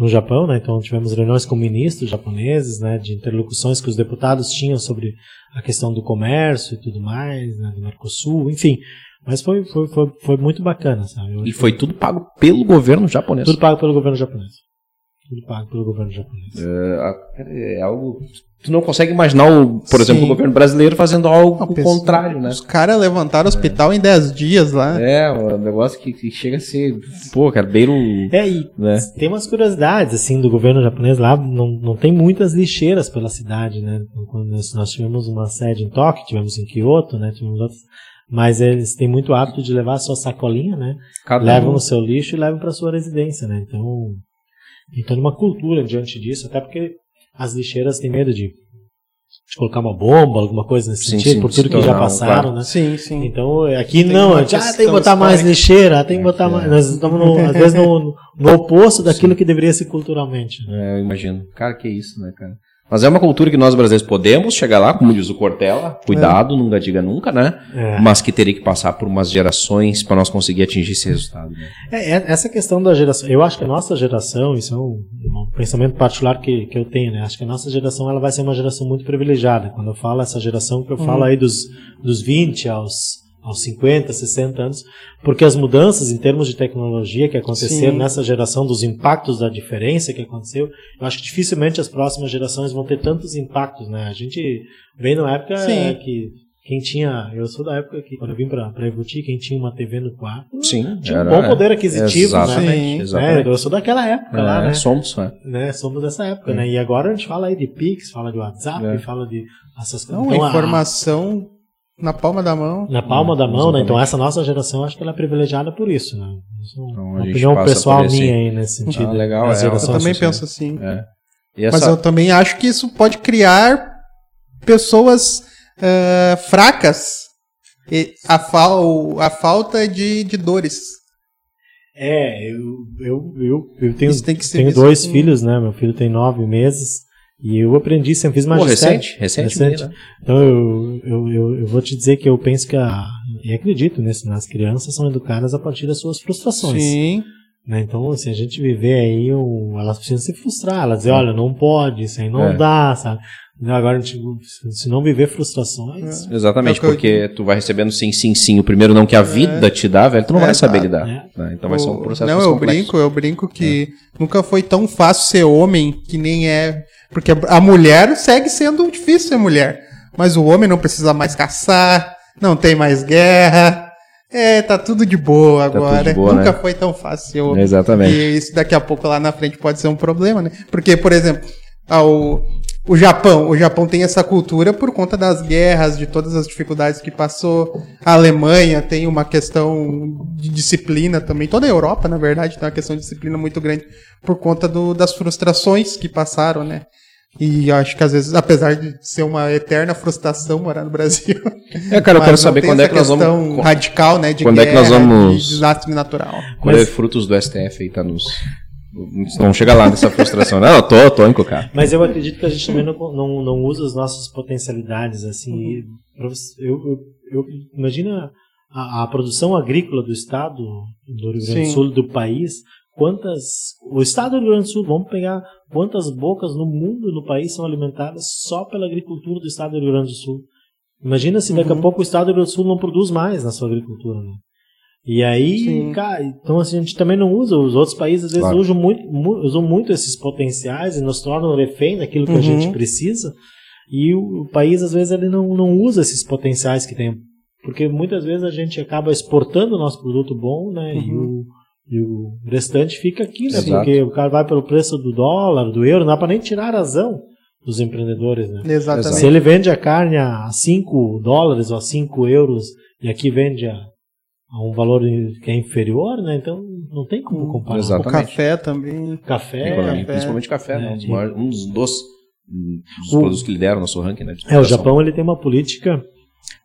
no Japão, né, então tivemos reuniões com ministros japoneses, né, de interlocuções que os deputados tinham sobre a questão do comércio e tudo mais, né, do Mercosul, enfim, mas foi, foi, foi, foi muito bacana, sabe? Eu
E foi tudo pago pelo governo japonês.
tudo pago pelo governo japonês. Tudo pago pelo governo japonês.
É, é algo. Tu não consegue imaginar, o, por
Sim.
exemplo, o governo brasileiro fazendo algo
Não,
contrário, né?
Os caras levantaram o hospital em 10 dias lá.
É, um negócio que, que chega a ser. Pô, cara, beira o.
É, e
Né?
tem umas curiosidades, assim, do governo japonês lá, não, não tem muitas lixeiras pela cidade, né? Quando nós, nós tivemos uma sede em Tóquio, tivemos em Kyoto, né? Tivemos outras, mas eles têm muito hábito de levar a sua sacolinha, né?
Cada
levam
um-
o seu lixo e levam para sua residência, né? Então, então uma cultura diante disso, até porque as lixeiras têm medo de, de colocar uma bomba, alguma coisa nesse
Sim,
sentido,
sim,
por tudo que já passaram,
claro.
né?
Sim, sim.
Então, aqui
Tem
não, a gente, ah, tem que botar mais lixeira, tem que botar mais. Nós estamos, no- às vezes, no, no oposto daquilo que deveria ser culturalmente. né?
É, eu imagino. Cara, que isso, né, cara? Mas é uma cultura que nós brasileiros podemos chegar lá, como diz o Cortella, cuidado, nunca diga nunca, né?
É.
Mas que teria que passar por umas gerações para nós conseguir atingir esse resultado. Né?
É, é- essa questão da geração, eu acho que a nossa geração, isso é um, um pensamento particular que, que eu tenho, né? Acho que a nossa geração ela vai ser uma geração muito privilegiada. Quando eu falo essa geração, que eu falo aí dos, dos 20 aos, aos 50, 60 anos, porque as mudanças em termos de tecnologia que aconteceram
Sim.
nessa geração, dos impactos da diferença que aconteceu, eu acho que dificilmente as próximas gerações vão ter tantos impactos, né? A gente vem numa época
Sim.
que quem tinha, eu sou da época que quando eu vim para para Evuti, quem tinha uma TV no quarto
Sim,
tinha um bom poder aquisitivo, né?
Exatamente,
Sim.
exatamente.
É, eu sou daquela época lá,
É,
né?
Somos, né?
né? Somos dessa época, né? E agora a gente fala aí de Pix, fala de WhatsApp,
É.
fala de essas
Não,
Então, a-
informação na palma da mão.
na palma da mão, né?
Exatamente.
Então essa nossa geração, acho que ela é privilegiada por isso, né? Isso é
Então, a
uma opinião pessoal
esse-
minha aí nesse sentido.
Ah, legal, é, eu
também penso assim.
É. E
Mas
essa,
eu também acho que isso pode criar pessoas eh, fracas. E a, fal, a falta de, de dores.
É, eu, eu, eu, eu tenho, tenho
visto
dois
com-
filhos, né? Meu filho tem nove meses e eu aprendi, sempre fiz
Pô,
magistério.
recente, recente,
Recente.
né?
Então eu, eu, eu, eu vou te dizer que eu penso que a, e acredito nisso, né? as crianças são educadas a partir das suas frustrações.
Sim.
Né? Então, se a gente viver aí, elas precisam se frustrar, elas dizem, olha, não pode, isso aí não
É.
dá, sabe? Não, agora a gente, se não viver frustrações.
É.
Exatamente,
É o que eu
porque tu vai recebendo sim, sim, sim. O primeiro não que a vida te dá, velho, tu não
É,
vai saber
tá.
lidar.
É.
né? Então vai ser um
O-
processo
Não,
mais
eu
complexo.
brinco, eu brinco que nunca foi tão fácil ser homem que nem é. Porque a mulher segue sendo difícil ser mulher. Mas o homem não precisa mais caçar, não tem mais guerra. É, tá tudo de boa
tudo
agora.
de boa,
nunca
né?
foi tão fácil ser homem.
Exatamente.
E isso daqui a pouco lá na frente pode ser um problema, né? Porque, por exemplo, ao, o Japão, o Japão tem essa cultura por conta das guerras, de todas as dificuldades que passou. A Alemanha tem uma questão de disciplina também. Toda a Europa, na verdade, tem uma questão de disciplina muito grande por conta do- das frustrações que passaram, né? E eu acho que às vezes, apesar de ser uma eterna frustração morar no Brasil.
É, cara, eu quero saber quando é que nós
questão
vamos.
radical, né? De
quando é que nós
guerra,
vamos-
de desastre natural.
Colher
Mas-
frutos do STF aí, tá nos. Não chega lá nessa frustração. Não, eu tô, tô encucado.
Mas eu acredito que a gente também não, não, não usa as nossas potencialidades, assim.
Uhum.
eu, eu, eu- imagina a, a produção agrícola do estado do Rio Grande do. Sul, do país, quantas... O estado do Rio Grande do Sul, vamos pegar quantas bocas no mundo e no país são alimentadas só pela agricultura do estado do Rio Grande do Sul. Imagina se daqui a
Uhum.
pouco o estado do Rio Grande do Sul não produz mais na sua agricultura, né? E aí,
Sim.
cara, então assim, a gente também não usa, os outros países às vezes
Claro.
usam, muito, mu- usam muito esses potenciais e nos tornam refém daquilo que a
Uhum.
gente precisa. E o, o país, às vezes, ele não, não usa esses potenciais que tem. Porque muitas vezes a gente acaba exportando o nosso produto bom, né? E, o, e o restante fica aqui, né?
Exato.
Porque o cara vai pelo preço do dólar, do euro, não dá para nem tirar a razão dos empreendedores, né?
Exatamente.
Se ele vende a carne a 5 dólares ou a 5 euros e aqui vende a, a um valor que é inferior, né? Então não tem como comparar.
Exato.
O
Exatamente.
café também.
Café.
Economia,
café.
Principalmente café, né?
É,
Um dos,
e-
maiores- um dos, dos,
O-
produtos que lideram o nosso ranking, né? de
É, o. Japão ele tem uma política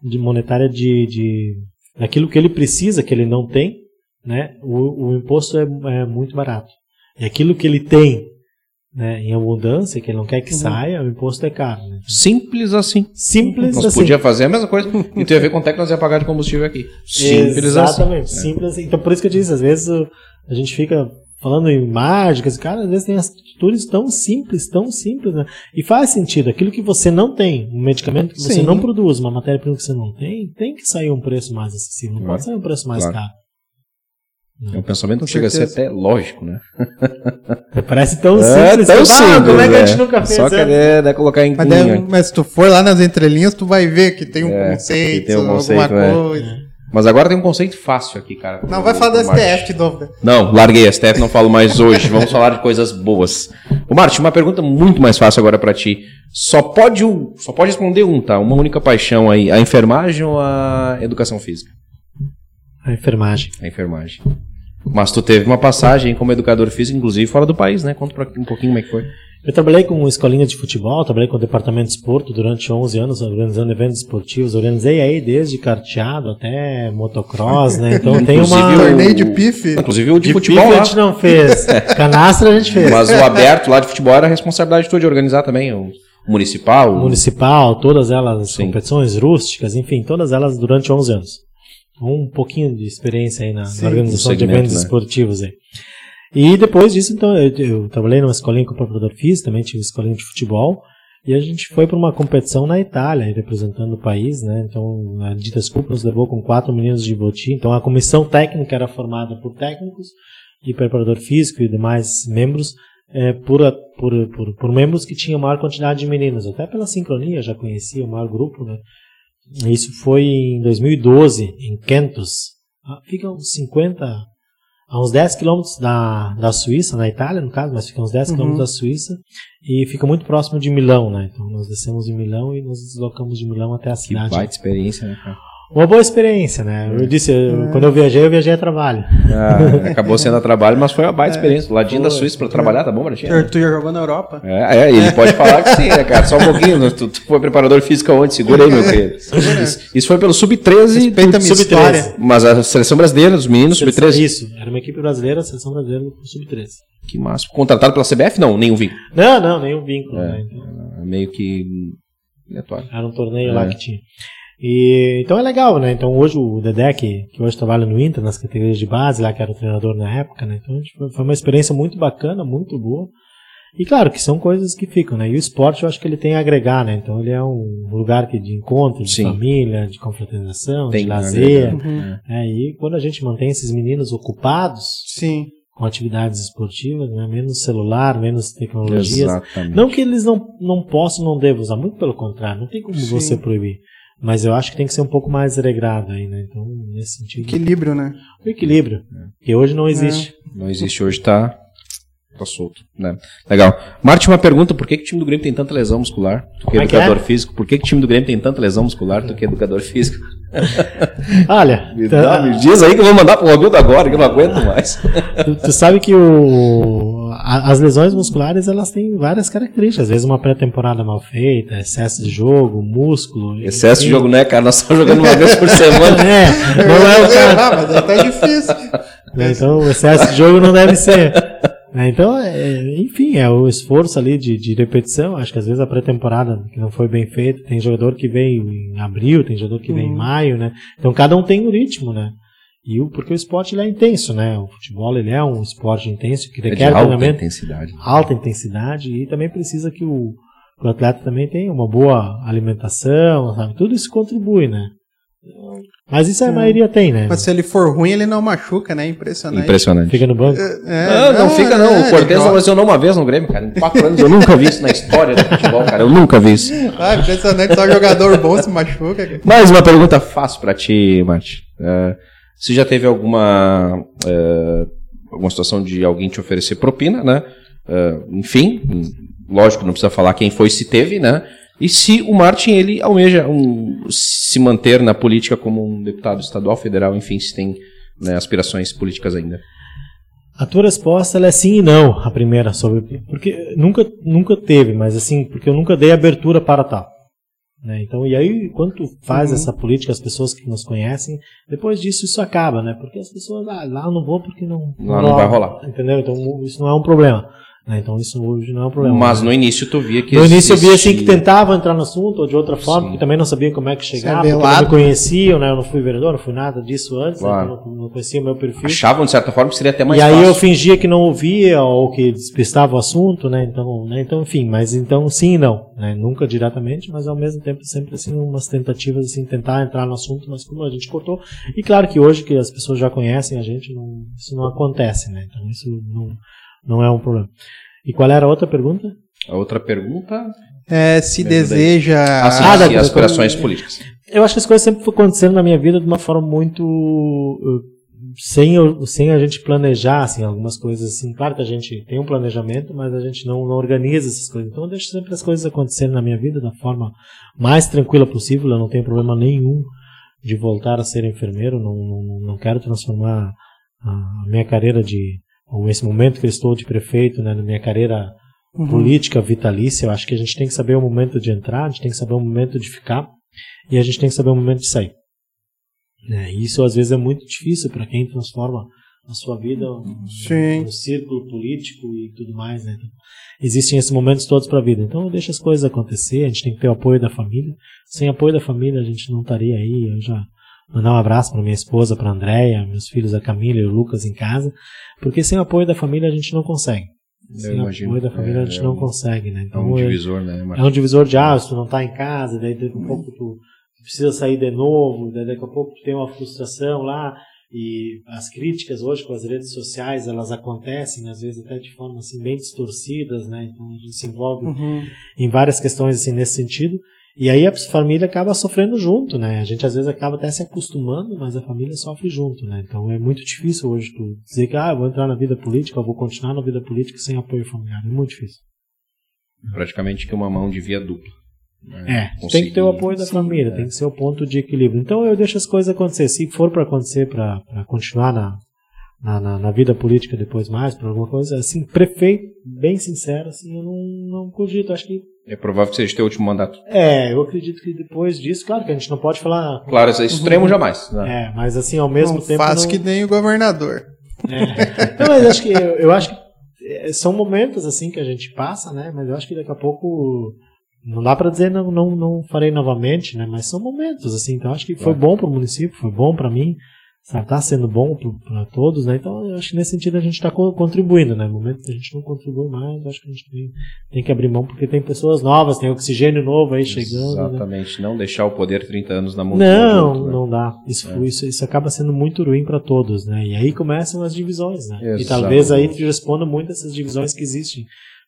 de monetária de, de daquilo que ele precisa, que ele não tem, né? O, o imposto é, é muito barato. E aquilo que ele tem, né, em abundância, que ele não quer que
Uhum.
saia, o imposto é caro. Né?
Simples assim.
Simples
Nós
assim.
podia fazer a mesma coisa e tu ia ver quanto é que nós ia pagar de combustível aqui. Simples
Exatamente,
assim.
simples assim. Então por isso que eu disse, às vezes a gente fica falando em mágicas, cara, às vezes tem atitudes tão simples, tão simples, né? E faz sentido. Aquilo que você não tem, um medicamento que você
Sim.
não produz, uma matéria-prima que você não tem, tem que sair um preço mais acessível, não
Claro.
pode sair um preço mais
Claro.
caro.
É um pensamento
Com
que chega a ser
certeza.
até lógico, né?
Parece tão
É,
simples.
tão
que, ah,
simples,
como é que a
é.
gente nunca fez
Só
antes?
querer né, colocar em
Mas, mas se tu for lá nas entrelinhas, tu vai ver que tem um
É,
conceito,
que tem um conceito,
alguma
é.
coisa.
Mas agora tem um conceito fácil aqui, cara.
Não, vai falar do. STF de novo. né?
Não, larguei a STF, não falo mais hoje. Vamos falar de coisas boas. Ô, Marte, uma pergunta muito mais fácil agora pra ti. Só pode, um, só pode responder um, tá? Uma única paixão aí. A enfermagem ou a educação física?
A enfermagem.
A enfermagem. Mas tu teve uma passagem como educador físico, inclusive fora do país, né? Conta pra, um pouquinho como é que foi.
Eu trabalhei com escolinha de futebol, trabalhei com o departamento de esporto durante 11 anos, organizando eventos esportivos. Organizei aí desde carteado até motocross, né? Então tem
Inclusive
uma...
o-
Torneio de pife.
Inclusive o de,
De
futebol
pife
lá.
a gente não fez. Canastra a gente fez.
Mas o aberto lá de futebol era responsabilidade tua de organizar também. O municipal. o-
Municipal, todas elas,
Sim.
competições rústicas, enfim, todas elas durante 11 anos. Um pouquinho de experiência aí na, na
Sim,
organização
no
de eventos
né?
esportivos aí. E depois disso, então, eu, eu trabalhei numa escolinha com preparador físico, também tive escolinha de futebol, e a gente foi para uma competição na Itália, representando o país, né? Então, a Dita Scoop nos levou com quatro meninos de Voti, então a comissão técnica era formada por técnicos e preparador físico e demais membros, é, por, por, por, por membros que tinham maior quantidade de meninos, até pela sincronia, já conhecia o maior grupo, né? Isso foi em 2012, em Kentos. Fica uns 50, a uns 10 quilômetros da, da Suíça, na Itália, no caso, mas fica uns 10
Uhum.
quilômetros da Suíça e fica muito próximo de Milão, né? Então nós descemos em Milão e nos deslocamos de Milão até a
Que
cidade.
baita experiência, né, cara?
Uma boa experiência, né? Eu disse, eu- quando eu viajei, eu viajei a trabalho.
Ah, acabou sendo a trabalho, mas foi uma baita experiência. Ladinho da
Foi.
Suíça pra trabalhar, tá bom,
Tu,
Bratinha?
tu já jogou na Europa.
É, é, ele pode falar que sim, né, cara? Só um pouquinho. Tu, tu foi preparador físico aonde? Segura aí, meu querido. Isso, isso foi pelo Sub-13.
Respeita a minha
Sub-13.
história.
Mas a seleção brasileira, dos meninos, Sub-13.
Isso, era uma equipe brasileira, a seleção brasileira do Sub-13.
Que massa. Contratado pela CBF? Não, nenhum vínculo.
Não, não, nenhum vínculo.
É.
Né? Então,
É Meio que. aleatório.
era um torneio
É.
lá que tinha. E, então é legal, né? Então hoje o Dedé, que, que hoje trabalha no Inter, nas categorias de base, lá que era o treinador na época, né? Então foi, foi uma experiência muito bacana, muito boa. E claro que são coisas que ficam, né? E o esporte eu acho que ele tem a agregar, né? Então ele é um lugar que de encontro, de
Sim.
família, de confraternização,
Tem
de lazer.
Uhum.
né? E quando a gente mantém esses meninos ocupados
Sim.
com atividades esportivas, né? menos celular, menos tecnologias.
Exatamente.
Não que eles não, não possam, não devam usar, muito pelo contrário, não tem como
Sim.
você proibir. Mas eu acho que tem que ser um pouco mais regrado aí, né? Então, nesse sentido,
Equilíbrio, né?
o equilíbrio, que hoje não existe.
Não existe hoje, tá, tá solto, né? Legal. Marte, uma pergunta, por que, que o time do Grêmio tem tanta lesão muscular? Tu que é
é
educador
é?
físico, por que, que o time do Grêmio tem tanta lesão muscular, tu que é educador físico?
Olha,
Me,
tá-
dá, me diz aí que eu vou mandar pro Romildo agora, que eu não aguento mais.
Tu, tu sabe que o, a- as lesões musculares elas têm várias características. Às vezes uma pré-temporada mal feita, excesso de jogo, músculo.
Excesso de
enfim.
jogo, né, cara? Nós estamos jogando uma vez por semana.
É, não é o cara.
Ah, mas aí tá difícil.
Então o excesso de jogo não deve ser. Né? Então, é, enfim, é o esforço ali de, de repetição. Acho que às vezes a pré-temporada que não foi bem feita, tem jogador que vem em abril, tem jogador que vem em
Uhum.
maio, né? Então cada um tem um ritmo, né? E o, porque o esporte ele é intenso, né? O futebol ele é um esporte intenso que
É de
requer
alta
treinamento
intensidade.
alta intensidade e também precisa que o, que o atleta também tenha uma boa alimentação, sabe? Tudo isso contribui, né? Mas isso a
Hum.
maioria tem, né?
Mas se ele for ruim, ele não machuca, né? Impressionante.
Impressionante.
Fica no banco.
É,
não, não, fica não.
é,
o Cortez
ele
não lesionou uma vez no Grêmio, cara. Em quatro anos eu nunca vi isso na história do futebol, cara. Eu nunca vi isso.
Ah, impressionante, só jogador bom se machuca. cara.
Mais uma pergunta fácil pra ti, Mate. É, você já teve alguma, é, alguma situação de alguém te oferecer propina, né? É, enfim, lógico, não precisa falar quem foi, se teve, né? E se o Martin, ele almeja um, se manter na política como um deputado estadual, federal, enfim, se tem né, aspirações políticas ainda.
A tua resposta é sim e não, a primeira sobre porque nunca nunca teve, mas assim, porque eu nunca dei abertura para tal. Né? Então, e aí quando tu faz
Uhum.
essa política, as pessoas que nos conhecem, depois disso isso acaba, né? Porque as pessoas, ah, lá eu não vou porque não
Lá não vai rolar.
Entendeu? Então isso não é um problema. Né? Então isso hoje não é um problema.
Mas no início tu via que
No início eu via assim que
existia-
tentavam entrar no assunto ou de outra forma,
Sim.
que também não sabiam como é que chegava,
é
porque não me
velado.
conheciam, né? Eu não fui vereador, não fui nada disso antes, né?
Claro.
Eu não, não conhecia o meu perfil.
achavam de certa forma que seria até mais
e aí
fácil.
eu fingia que não ouvia ou que despistava o assunto, né? Então, né? então enfim, mas então sim e não, né? Nunca diretamente, mas ao mesmo tempo sempre assim umas tentativas assim tentar entrar no assunto, mas como a gente cortou. E claro que hoje que as pessoas já conhecem a gente, não, isso não acontece, né? Então isso não, não é um problema. E qual era a outra pergunta?
A outra pergunta.
É, se
Me ajuda aí.
deseja.
Ah, sim,
Ah,
aspirações políticas.
Eu acho que as coisas sempre foram acontecendo na minha vida de uma forma muito uh, sem, eu- sem a gente planejar assim, algumas coisas assim. Claro que a gente tem um planejamento, mas a gente não, não organiza essas coisas. Então eu deixo sempre as coisas acontecendo na minha vida da forma mais tranquila possível. Eu não tenho problema nenhum de voltar a ser enfermeiro. Não, não, não quero transformar a minha carreira de ou esse momento que eu estou de prefeito, né, na minha carreira
Uhum.
política vitalícia, eu acho que a gente tem que saber o momento de entrar, a gente tem que saber o momento de ficar e a gente tem que saber o momento de sair. Né, e isso às vezes é muito difícil para quem transforma a sua vida
Sim.
no círculo político e tudo mais. Né? Então, existem esses momentos todos para a vida. Então deixa as coisas acontecer, a gente tem que ter o apoio da família. Sem apoio da família a gente não estaria aí. Eu já mandar um abraço para minha esposa, para Andréia, meus filhos, a Camila e o Lucas em casa, porque sem o apoio da família a gente não consegue.
Eu
Sem o
imagino.
apoio da família
É,
a gente
é
não
um-
consegue, né?
É
Então,
um
é-
divisor, né,
é
Marcos?
um divisor de ah, se tu não tá em casa, daí daqui a pouco tu precisa sair de novo, daí daqui a pouco tu tem uma frustração lá, e as críticas hoje com as redes sociais, elas acontecem, às vezes até de forma assim bem distorcidas, né? Então a gente se envolve
Uhum.
em várias questões assim nesse sentido. E aí a família acaba sofrendo junto, né? A gente às vezes acaba até se acostumando, mas a família sofre junto, né? Então é muito difícil hoje tu dizer que ah, eu vou entrar na vida política, eu vou continuar na vida política sem apoio familiar. É muito difícil.
Praticamente que uma mão de via dupla. né?
É, tem que ter o
Conseguir-
apoio da
Sim,
família,
é.
tem que ser o ponto de equilíbrio. Então eu deixo as coisas acontecer. Se for para acontecer, para continuar na, na, na, na vida política depois mais, por alguma coisa, assim, prefeito, bem sincero, assim, eu não, não cogito. Acho que,
É provável que seja teu último mandato.
é, eu acredito que depois disso, claro que a gente não pode falar.
Claro, isso é extremo jamais. né?
É, mas assim, ao mesmo
não
tempo.
faz
não-
que nem o governador.
Não, mas acho que eu, eu acho que é, são momentos assim que a gente passa, né? Mas eu acho que daqui a pouco não dá para dizer não, não, não farei novamente, né? Mas são momentos assim. Então acho que foi
Claro.
bom para o município, foi bom para mim está sendo bom para todos, né? Então, eu acho que nesse sentido a gente está contribuindo, né? No momento que a gente não contribui mais, acho que a gente tem, tem, que abrir mão, porque tem pessoas novas, tem oxigênio novo aí chegando.
Né? Exatamente, né? não deixar o poder 30 anos na mão
Não, junto, né? não dá. Isso, é. isso, isso acaba sendo muito ruim para todos, né? E aí começam as divisões, né? Exatamente. E talvez aí te responda muito essas divisões que existem.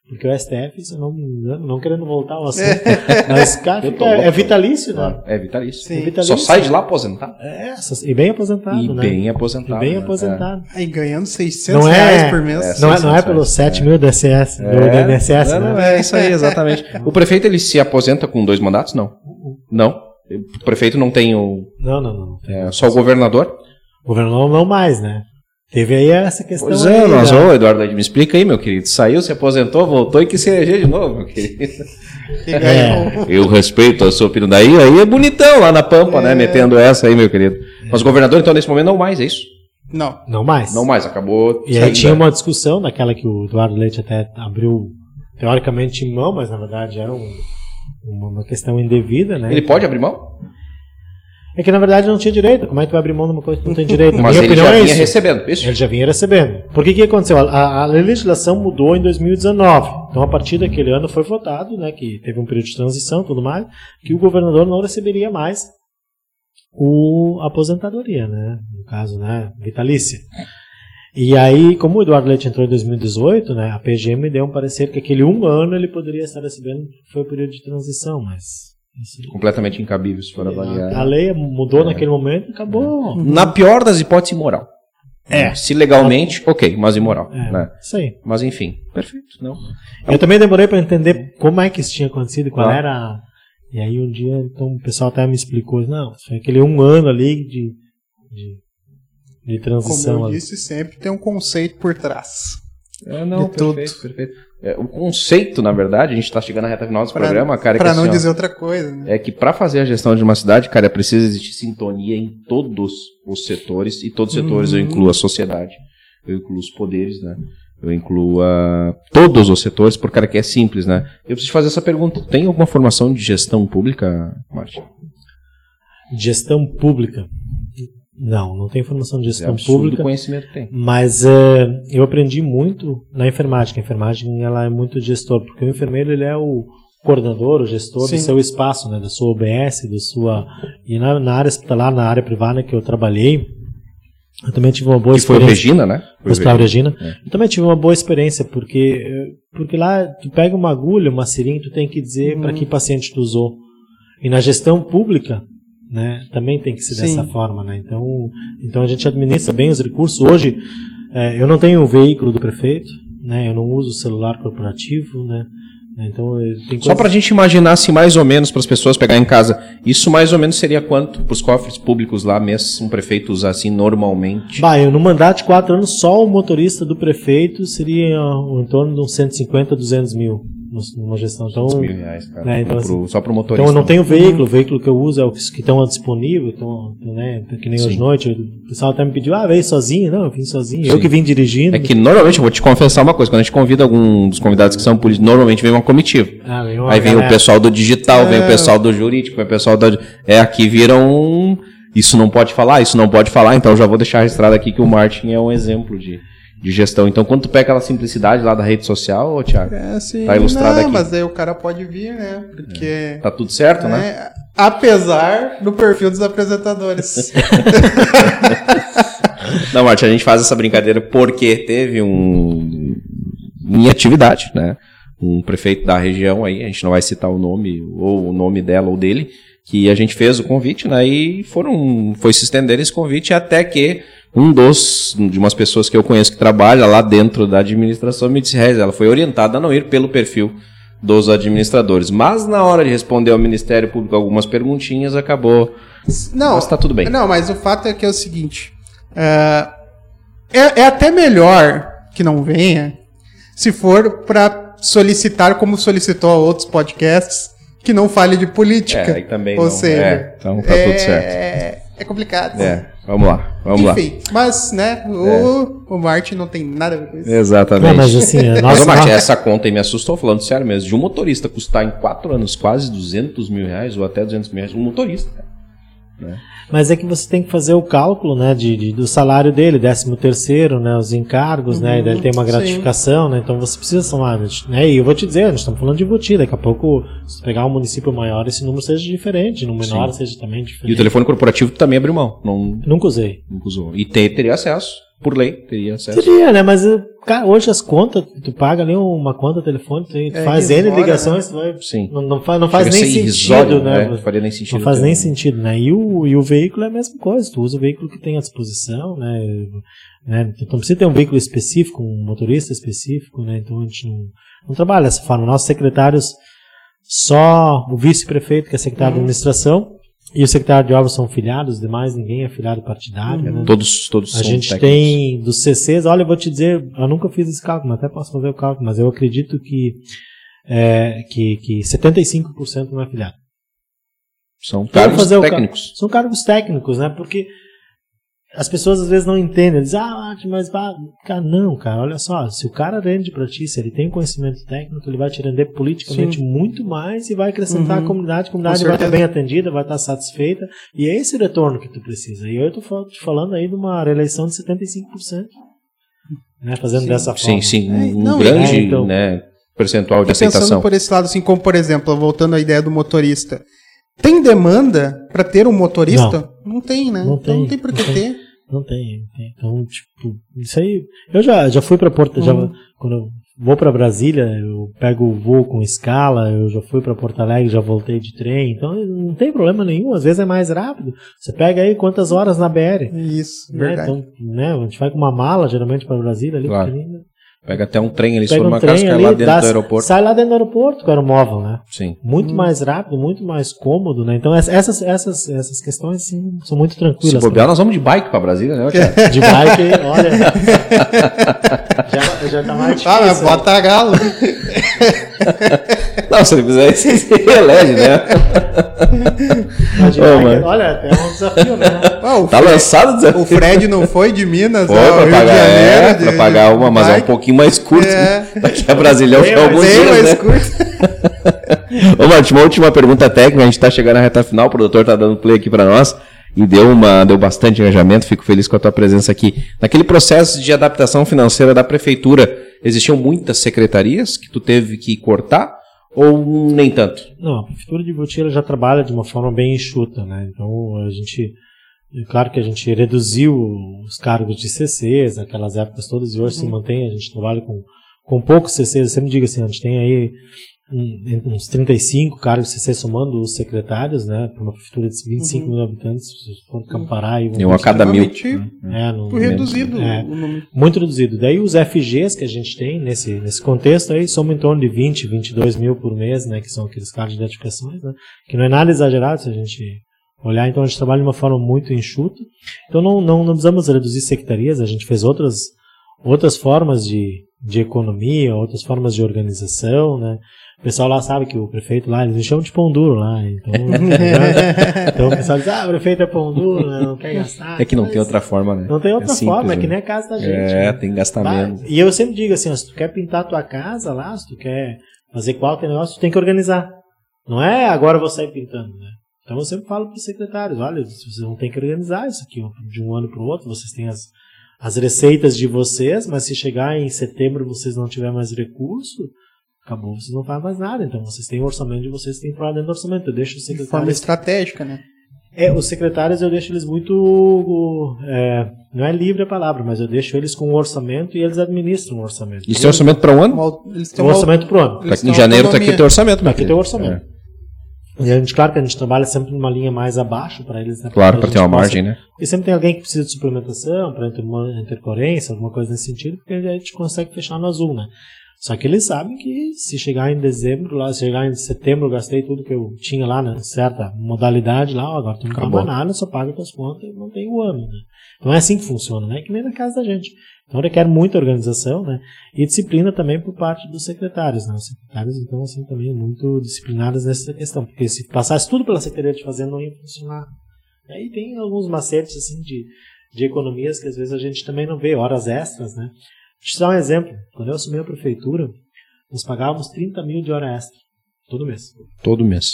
Porque o STF, isso não, não querendo voltar ao assunto, mas cara, fica, é vitalício, né?
É vitalício. É vitalício. Só sai de lá aposentado.
É, e bem aposentado,
e
né?
Bem aposentado.
E bem né? aposentado.
É. Aí ganhando 600 não é, reais por mês.
É, não, é, não é pelos 7 mil do SS, é, do INSS,
não,
né?
Não, é isso aí, exatamente. o prefeito, ele se aposenta com dois mandatos? Não. Não? O prefeito não tem o...
Não, não, não.
É, só o governador?
O governador não mais, né? Teve aí essa questão.
Pois é, nós, ô, Eduardo, me explica aí, meu querido. Saiu, se aposentou, voltou e quis se eleger de novo, meu querido. É. Eu respeito a sua opinião. Daí aí é bonitão lá na Pampa, né, é. né? Metendo essa aí, meu querido. Mas o governador, então, nesse momento, não mais, é isso?
Não.
Não mais.
Não mais, acabou.
E aí tinha uma discussão, naquela que o Eduardo Leite até abriu, teoricamente, mão, mas na verdade era um, uma questão indevida, né?
Ele pode abrir mão?
É que na verdade não tinha direito. Como é que vai abrir mão de uma coisa que não tem direito?
Mas ele já é vinha recebendo, isso?
Ele já vinha recebendo. Por que que aconteceu? A, a, legislação mudou em 2019. Então a partir daquele ano foi votado, né, que teve um período de transição, tudo mais, que o governador não receberia mais o a aposentadoria, né, no caso, né, vitalícia. E aí, como o Eduardo Leite entrou em 2018, né, a PGM deu um parecer que aquele um ano ele poderia estar recebendo, foi o período de transição, mas
completamente incabível se for avaliar.
A lei mudou é. naquele momento e acabou.
Na pior das hipóteses, imoral. É. Se legalmente, ok, mas imoral. É, né?
Isso aí.
Mas enfim, perfeito. Não.
Eu também demorei para entender como é que isso tinha acontecido, qual ah. era. E aí um dia, então o pessoal até me explicou, não, foi aquele um ano ali de, de, de transição.
Como eu disse, sempre tem um conceito por trás.
É, não, de perfeito, tudo. perfeito. É, o conceito, na verdade, a gente está chegando na reta final do programa, cara.
É para não assim, dizer ó, outra coisa. Né?
É que para fazer a gestão de uma cidade, cara, é preciso existir sintonia em todos os setores, e todos os setores eu incluo a sociedade, eu incluo os poderes, né? Eu incluo a todos os setores, porque, cara, que é simples, né? Eu preciso fazer essa pergunta. Tem alguma formação de gestão pública, Martin?
Gestão pública. Não, não tem formação de gestão é pública.
conhecimento tem.
Mas uh, eu aprendi muito na enfermagem. A enfermagem ela é muito gestor, porque o enfermeiro ele é o coordenador, o gestor Sim. do seu espaço, né, da sua OBS, da sua e na, na área hospitalar, na área privada que eu trabalhei, eu também tive uma boa
que experiência.
Foi
Regina, né?
Foi Hospital Regina. É. Eu também tive uma boa experiência, porque, porque lá tu pega uma agulha, uma seringa, tu tem que dizer para que paciente tu usou. E na gestão pública, né? Também tem que ser Sim. dessa forma, né? Então, então a gente administra bem os recursos. Hoje, é, eu não tenho o veículo do prefeito, né? Eu não uso o celular corporativo, né? Então,
tem Só para a gente imaginar assim, mais ou menos para as pessoas pegar em casa, isso mais ou menos seria quanto para os cofres públicos lá mesmo, um prefeito usar assim normalmente?
Bah, eu, no mandato de quatro anos, só o motorista do prefeito seria em torno de uns 150, 200 mil numa gestão. Então,
mil reais, cara.
Né, então,
pro,
assim,
só para o motorista.
Então eu não tenho veículo, o veículo que eu uso é o que estão disponível, então, né, que nem Sim. hoje noite, o pessoal até me pediu, ah, veio sozinho, não, eu vim sozinho, Sim. eu que vim dirigindo.
É que normalmente, eu vou te confessar uma coisa, quando a gente convida algum dos convidados que são políticos, normalmente vem uma comitiva. Ah, vem uma Aí vem galera. o pessoal do digital, é... vem o é. pessoal do jurídico, vem o pessoal da... É, aqui viram um... Isso não pode falar, isso não pode falar, então eu já vou deixar registrado aqui que o Martin é um exemplo de de gestão. Então, quando tu pega aquela simplicidade lá da rede social, ô, Thiago,
é, sim, tá ilustrado não, aqui. Mas aí o cara pode vir, né? Porque. É.
Tá tudo certo, né? é, né?
Apesar do perfil dos apresentadores.
não, Martin, a gente faz essa brincadeira porque teve um. em atividade, né? Um prefeito da região aí, a gente não vai citar o nome, ou o nome dela ou dele, que a gente fez o convite, né? E foram, foi se estender esse convite até que um dos, de umas pessoas que eu conheço que trabalha lá dentro da administração me disse, Rez, ela foi orientada a não ir pelo perfil dos administradores. Mas na hora de responder ao Ministério Público algumas perguntinhas, acabou.
Não,
mas tá tudo bem.
Não, mas o fato é que é o seguinte: é, é, é até melhor que não venha se for para solicitar, como solicitou a outros podcasts, que não fale de política.
É, também
Ou
não.
seja,
é, então tá tudo certo.
É, complicado.
É. Vamos lá, vamos
Enfim,
lá.
mas, né, o, é. o Martin não tem nada a ver com isso.
Exatamente. Não,
mas assim,
é, nossa, mas, Martin, essa conta aí me assustou, falando sério mesmo, de um motorista custar em 4 anos quase 200 mil reais, ou até 200 mil reais, um motorista, Né?
Mas é que você tem que fazer o cálculo, né, de, de- do salário dele, décimo terceiro, né, os encargos, né, e daí ele tem uma
sim.
gratificação, né, então você precisa somar, né, e eu vou te dizer, nós estamos falando de Voti, daqui a pouco, se pegar um município maior, esse número seja diferente, no menor seja também
E o
diferente.
telefone corporativo também abriu mão. Não,
Nunca usei.
nunca usou. E te- teria acesso, por lei, teria acesso.
Seria, né, mas, eh, cara, hoje as contas, tu paga ali uma conta telefônica, tu
É
faz N ligações, tu vai,
Sim.
não, não faz, não faz nem sentido,
irrisório,
né,
Não faria nem sentido.
Não faz nem sentido, né? E o, e o veículo é a mesma coisa. Tu usa o veículo que tem à disposição, né? né? Então não precisa ter um veículo específico, um motorista específico, né? Então a gente não, não trabalha dessa forma. Nossos secretários, só o vice-prefeito, que é secretário de administração, e o secretário de obras são filiados, demais ninguém é filiado partidário, né?
Todos, todos
A
são
gente
técnicos.
tem dos CCs, olha, eu vou te dizer, eu nunca fiz esse cálculo, mas até posso fazer o cálculo, mas eu acredito que, é, que, que 75% não é filiado.
São cargos
fazer o ca-
técnicos.
São cargos técnicos, né? Porque as pessoas às vezes não entendem. Dizem, ah, mas bah, cara, não, cara, olha só. Se o cara rende pra ti, se ele tem conhecimento técnico, ele vai te render politicamente muito mais e vai acrescentar
Uhum.
à comunidade. A comunidade
Com
vai estar bem atendida, vai estar satisfeita. E é esse retorno que tu precisa. E eu tô fal- te falando aí de uma reeleição de 75%. Né? Fazendo dessa forma.
Sim, sim.
É,
Um,
não,
grande
é, então-
né, percentual de
Tô pensando
aceitação.
por esse lado, assim, como por exemplo, voltando à ideia do motorista. Tem demanda pra ter um motorista? Não, tem, né?
Não
então
tem,
não tem por que
não
ter.
Não tem, não tem. Então, tipo, isso aí. Eu já, já fui pra Porto. Já,
Uhum.
quando eu vou pra Brasília, eu pego o voo com escala, eu já fui pra Porto Alegre, já voltei de trem. Então não tem problema nenhum, às vezes é mais rápido. Você pega aí quantas horas na BR.
Isso,
Né?
verdade.
Então, né, a gente vai com uma mala, geralmente, pra Brasília ali,
Claro. Pega até um trem ali, se
Pega
for
um
uma casa,
trem
cai
ali,
lá dentro
dá-
do aeroporto.
sai lá dentro do aeroporto com o aeromóvel, né?
Sim.
Muito mais rápido, muito mais cômodo, né? Então ess- essas, essas, essas questões assim, são muito
Se
tranquilas.
bobear, nós vamos de bike pra Brasília, né?
De bike, olha. já, já tá mais difícil.
Ah, mas bota galo.
Não, se ele fizer isso, ele se reelege, né?
De
Ô,
olha, é um desafio, né?
O,
Tá
Fred,
lançado o desafio.
o Fred não foi de Minas
Foi
ao
pra
Rio
pagar,
de Janeiro.
é,
de-
pra pagar uma, mas é um pouquinho mais curto.
É.
Daqui a Brasília foi alguns
Bem
dias,
mais
né?
curto.
Ô, Marte, uma última pergunta técnica, a gente tá chegando na reta final, o produtor tá dando play aqui pra nós e deu, uma, deu bastante engajamento, fico feliz com a tua presença aqui. Naquele processo de adaptação financeira da prefeitura, existiam muitas secretarias que tu teve que cortar ou nem tanto?
Não, a prefeitura de ela já trabalha de uma forma bem enxuta, né? Então a gente, é claro que a gente reduziu os cargos de CCs, aquelas épocas todas, e hoje se mantém, a gente trabalha com, com poucos CCs, eu sempre digo assim, a gente tem aí um- uns 35 cargos de CC somando os secretários, né? Para uma prefeitura de 25 mil habitantes, se for comparar aí...
Eu a cada mil.
Extremamente
É, no,
reduzido
É.
o número.
muito reduzido. Daí os FGs que a gente tem nesse, nesse contexto aí somam em torno de 20, 22 mil por mês, né? Que são aqueles cards de identificações, né? Que não é nada exagerado se a gente olhar. Então a gente trabalha de uma forma muito enxuta. Então não, não, não precisamos reduzir secretarias, a gente fez outras, outras formas de, de economia, outras formas de organização, né? O pessoal lá sabe que o prefeito lá, eles chamam de pão duro lá. Então, então o pessoal diz, ah, o prefeito é pão duro, né? não quer gastar.
É que não
Mas
tem outra forma, né?
Não tem outra
É simples,
forma, é que
né?
nem a casa da gente.
É,
né?
tem que gastar
Tá?
menos.
E eu sempre digo assim, ó, se tu quer pintar tua casa lá, se tu quer fazer qualquer negócio, tu tem que organizar. Não é agora eu vou sair pintando, né? Então eu sempre falo para os secretários, olha, vocês vão ter que organizar isso aqui de um ano para o outro, vocês têm as, as receitas de vocês, mas se chegar em setembro vocês não tiver mais recurso, acabou, vocês não fazem mais nada. Então vocês têm o orçamento de vocês, têm que falar dentro do orçamento. Eu deixo os
De forma
secretários
estratégica, né?
é, os secretários eu deixo eles muito. é, não é livre a palavra, mas eu deixo eles com o orçamento e eles administram o orçamento.
E tem orçamento para um ano?
Eles
O
têm uma-
orçamento pro ano.
eles têm
Em janeiro tá
autonomia.
aqui teu orçamento, meu
Aqui tem o orçamento. E a gente, claro que a gente trabalha sempre numa linha mais abaixo para eles, né?
É, claro, para ter uma
possa-
margem, né?
Porque sempre tem alguém que precisa de suplementação, para intercorrência, alguma coisa nesse sentido, porque a gente consegue fechar no azul, né? Só que eles sabem que se chegar em dezembro, lá, se chegar em setembro, eu gastei tudo que eu tinha lá na certa modalidade lá, ó, agora tu não paga nada, só paga tuas contas e não tem o ano, né? Então é assim que funciona, né? Que nem na casa da gente. Então requer muita organização, né? E disciplina também por parte dos secretários, né? Os secretários, então, assim, também muito disciplinados nessa questão. Porque se passasse tudo pela Secretaria de Fazenda, não ia funcionar. E aí tem alguns macetes, assim, de, de economias que às vezes a gente também não vê, horas extras, né? Deixa eu te dar um exemplo. Quando eu assumi a prefeitura, nós pagávamos 30 mil de hora extra. Todo mês.
Todo mês.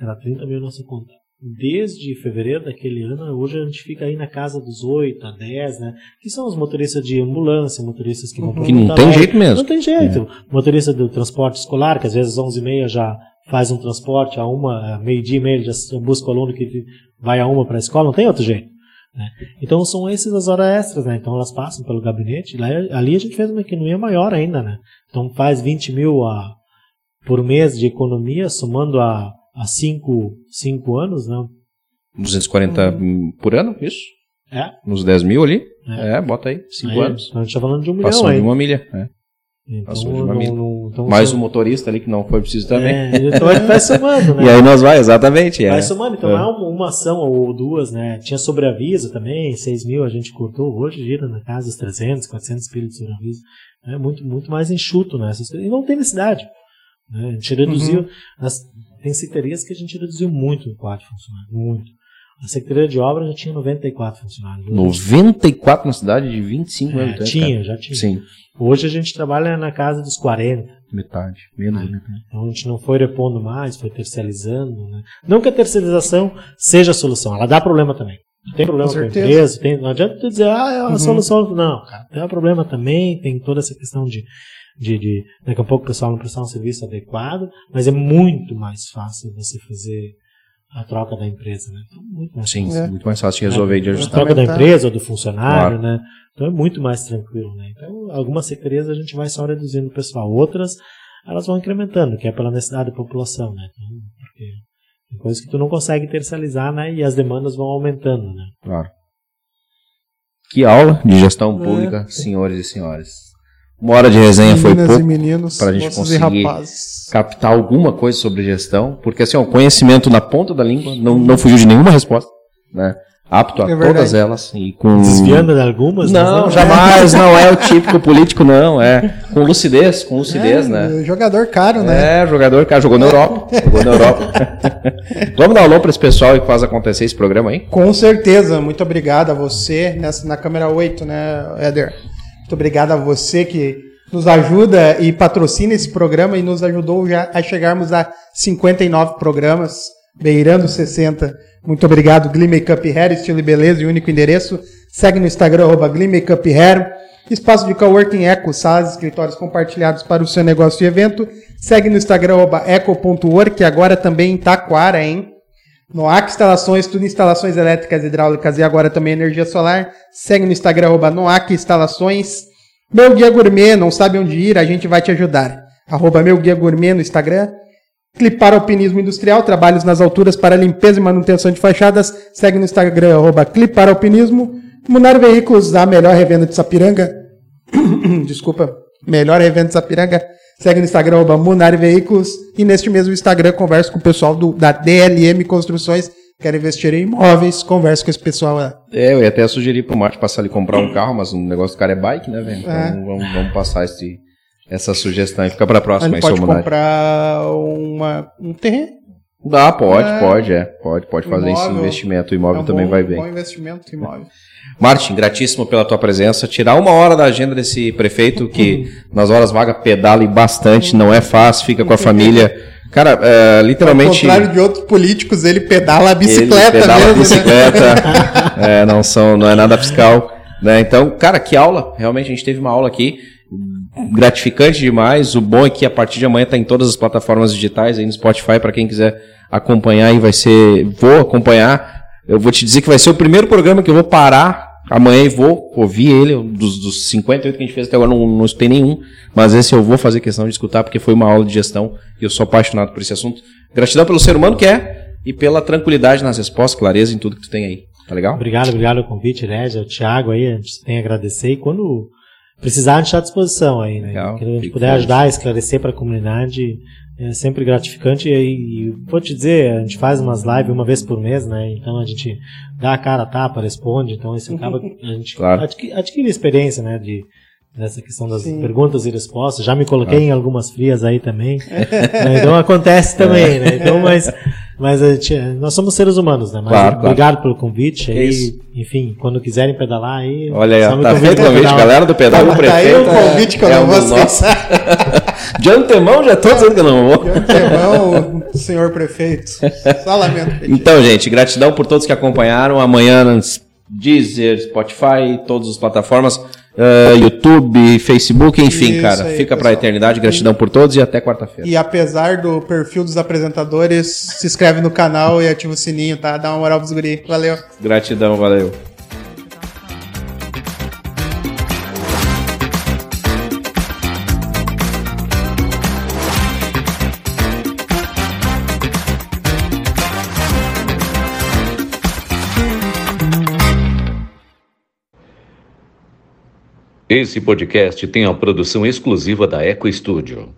Era 30 mil nossa conta. desde fevereiro daquele ano, hoje a gente fica aí na casa dos 8 a 10, né? Que são os motoristas de ambulância, motoristas que vão
Uhum. Que não tem jeito mesmo.
Não tem jeito. Motorista do transporte escolar, que às vezes às 11h30 já faz um transporte, a uma, meio-dia e meio ele já busca o aluno que vai a uma para a escola, não tem outro jeito. Né? Então são essas as horas extras, né? Então elas passam pelo gabinete, lá, ali a gente fez uma economia maior ainda, né? Então faz 20 mil a, por mês de economia, somando a, a cinco, cinco anos, né?
240 por ano, isso?
É.
Nos 10 mil ali?
É.
É, bota aí. 5
Aí,
anos.
Então a gente tá falando de um milhão
Passou
aí.
de uma milha. É.
Então, não- não- então
Mais um motorista ali que não foi preciso também.
É, então vai somando, né?
E aí nós vai, exatamente. É.
Vai somando, então
É.
é uma, uma ação ou duas, né? Tinha sobreaviso também, 6 mil a gente cortou, hoje gira na casa dos 300, 400 pilhas de sobreaviso. É muito, muito mais enxuto, né? E não tem necessidade. Né? A gente reduziu,
Uhum.
as, tem secretarias que a gente reduziu muito o quadro de funcionários, muito. A Secretaria de Obras já tinha 94 funcionários. Hoje
94 na cidade de 25 mil
é,
habitantes.
tinha,
cara.
já tinha.
Sim,
Hoje a gente trabalha na casa dos 40.
metade. Menos
É.
metade.
Então a gente não foi repondo mais, foi terceirizando. Né? Não que a terceirização seja a solução, ela dá problema também. Tem problema
Com
com, a empresa, tem, não adianta tu dizer, ah, é a
Uhum.
solução. Não, cara, tem um problema também, tem toda essa questão de, de, de daqui a pouco o pessoal não prestar um serviço adequado, mas é muito mais fácil você fazer a troca da empresa, né? Então, muito mais
Sim,
É.
muito mais fácil de resolver e de
a
ajustar.
troca da
tá-
empresa ou do funcionário,
Claro.
né? Então é muito mais tranquilo, né? Então, algumas secretarias a gente vai só reduzindo o pessoal, outras elas vão incrementando, que é pela necessidade da população, né? Então, porque tem coisas que tu não consegue terceirizar, né? E as demandas vão aumentando, né?
Claro. Que aula de gestão
É.
pública, senhores e senhoras. Uma hora de resenha foi
Meninas e
pouco.
meninos,
pra gente
e
conseguir- captar alguma coisa sobre gestão, porque assim, o conhecimento na ponta da língua não, não fugiu de nenhuma resposta, né? Apto a
É
todas elas e com
Desviando de algumas, mas
Não,
não,
jamais, não é o típico político não, é com lucidez, com lucidez,
É,
né?
Jogador caro, né?
É, jogador, cara, jogou na Europa, jogou na Europa. Vamos dar um alô para esse pessoal que faz acontecer esse programa aí?
Com certeza, muito obrigado a você nessa, na câmera 8, né, Éder? Muito obrigado a você que nos ajuda e patrocina esse programa e nos ajudou já a chegarmos a 59 programas, beirando 60. Muito obrigado, Glee Makeup Hair, estilo e beleza e único endereço. Segue no Instagram, arroba Glee Makeup Hair. Espaço de coworking Eco, salas escritórios compartilhados para o seu negócio e evento. Segue no Instagram, eco.work, que agora também em Taquara, hein? Noac Instalações, tudo instalações elétricas, hidráulicas e agora também energia solar. Segue no Instagram, arroba Noac Instalações. Meu Guia Gourmet, não sabe onde ir, a gente vai te ajudar. Arroba Meu Guia Gourmet no Instagram. Clipar Alpinismo Industrial, trabalhos nas alturas para limpeza e manutenção de fachadas. Segue no Instagram, arroba Clipar Alpinismo. Munar Veículos, a melhor revenda de Sapiranga. Desculpa, melhor revenda de Sapiranga. Segue no Instagram, arroba Munar Veículos. E neste mesmo Instagram, converso com o pessoal do, da DLM Construções. Quer investir em imóveis, converso com esse pessoal lá.
É, eu ia até sugerir pro Marte passar ali comprar um carro, mas o negócio do cara é bike, né, velho? Então
É.
vamos, vamos passar esse, essa sugestão aí. Fica pra próxima
Ele
aí,
pode
Munari.
comprar uma, um terreno.
Dá, pode,
É.
pode, é. Pode, pode fazer esse
Imóvel.
investimento. O imóvel
É um
também
bom-
vai bem.
Bom investimento imóvel.
Martin, gratíssimo pela tua presença. Tirar uma hora da agenda desse prefeito que nas horas vagas pedala e bastante, não é fácil, fica com a família. Cara, é,
Ao
literalmente.
contrário de outros políticos, ele pedala a
ele
bicicleta
pedala
mesmo. né?
bicicleta, é, não são, não é nada fiscal, né? Então, cara, que aula! Realmente a gente teve uma aula aqui gratificante demais. O bom é que a partir de amanhã tá em todas as plataformas digitais aí no Spotify para quem quiser acompanhar aí vai ser, vou acompanhar. Eu vou te dizer que vai ser o primeiro programa que eu vou parar amanhã e vou ouvir ele. Dos, dos 58 que a gente fez até agora, não, não escutei nenhum. Mas esse eu vou fazer questão de escutar, porque foi uma aula de gestão e eu sou apaixonado por esse assunto. Gratidão pelo ser humano que é e pela tranquilidade nas respostas, clareza em tudo que tu tem aí. Tá legal?
Obrigado, obrigado pelo convite, Régia, o Thiago aí, a gente tem a agradecer e quando precisar a gente está à disposição aí, né?
Legal,
Quando a gente puder ajudar, esclarecer para a comunidade, é sempre gratificante e, e vou te dizer, a gente faz umas lives uma vez por mês, né? Então a gente dá a cara a tapa, responde, então isso acaba, a gente
Claro.
adqui- adquire experiência, né? De, dessa questão das
Sim.
perguntas e respostas. Já me coloquei em algumas frias aí também. né? Então acontece também, né? Então, mas, mas gente, nós somos seres humanos, né? Mas
Claro, claro.
obrigado pelo convite.
Que
Aí, enfim, quando quiserem pedalar aí.
Olha aí, tá feito o convite, galera do pedal do
Tá aí o convite que eu
é
não vou aceitar.
De antemão já tô dizendo que eu não vou.
De antemão, senhor prefeito. Só lamento.
Então, gente, gratidão por todos que acompanharam. Amanhã, Deezer, Spotify, todas as plataformas, eh, YouTube, Facebook, enfim,
Isso
cara.
aí,
fica pra
pessoal.
eternidade. Gratidão por todos e até quarta-feira.
E apesar do perfil dos apresentadores, se inscreve no canal e ativa o sininho, tá? Dá uma moral pros guri. Valeu.
Gratidão, valeu.
Esse podcast tem a produção exclusiva da Eco Studio.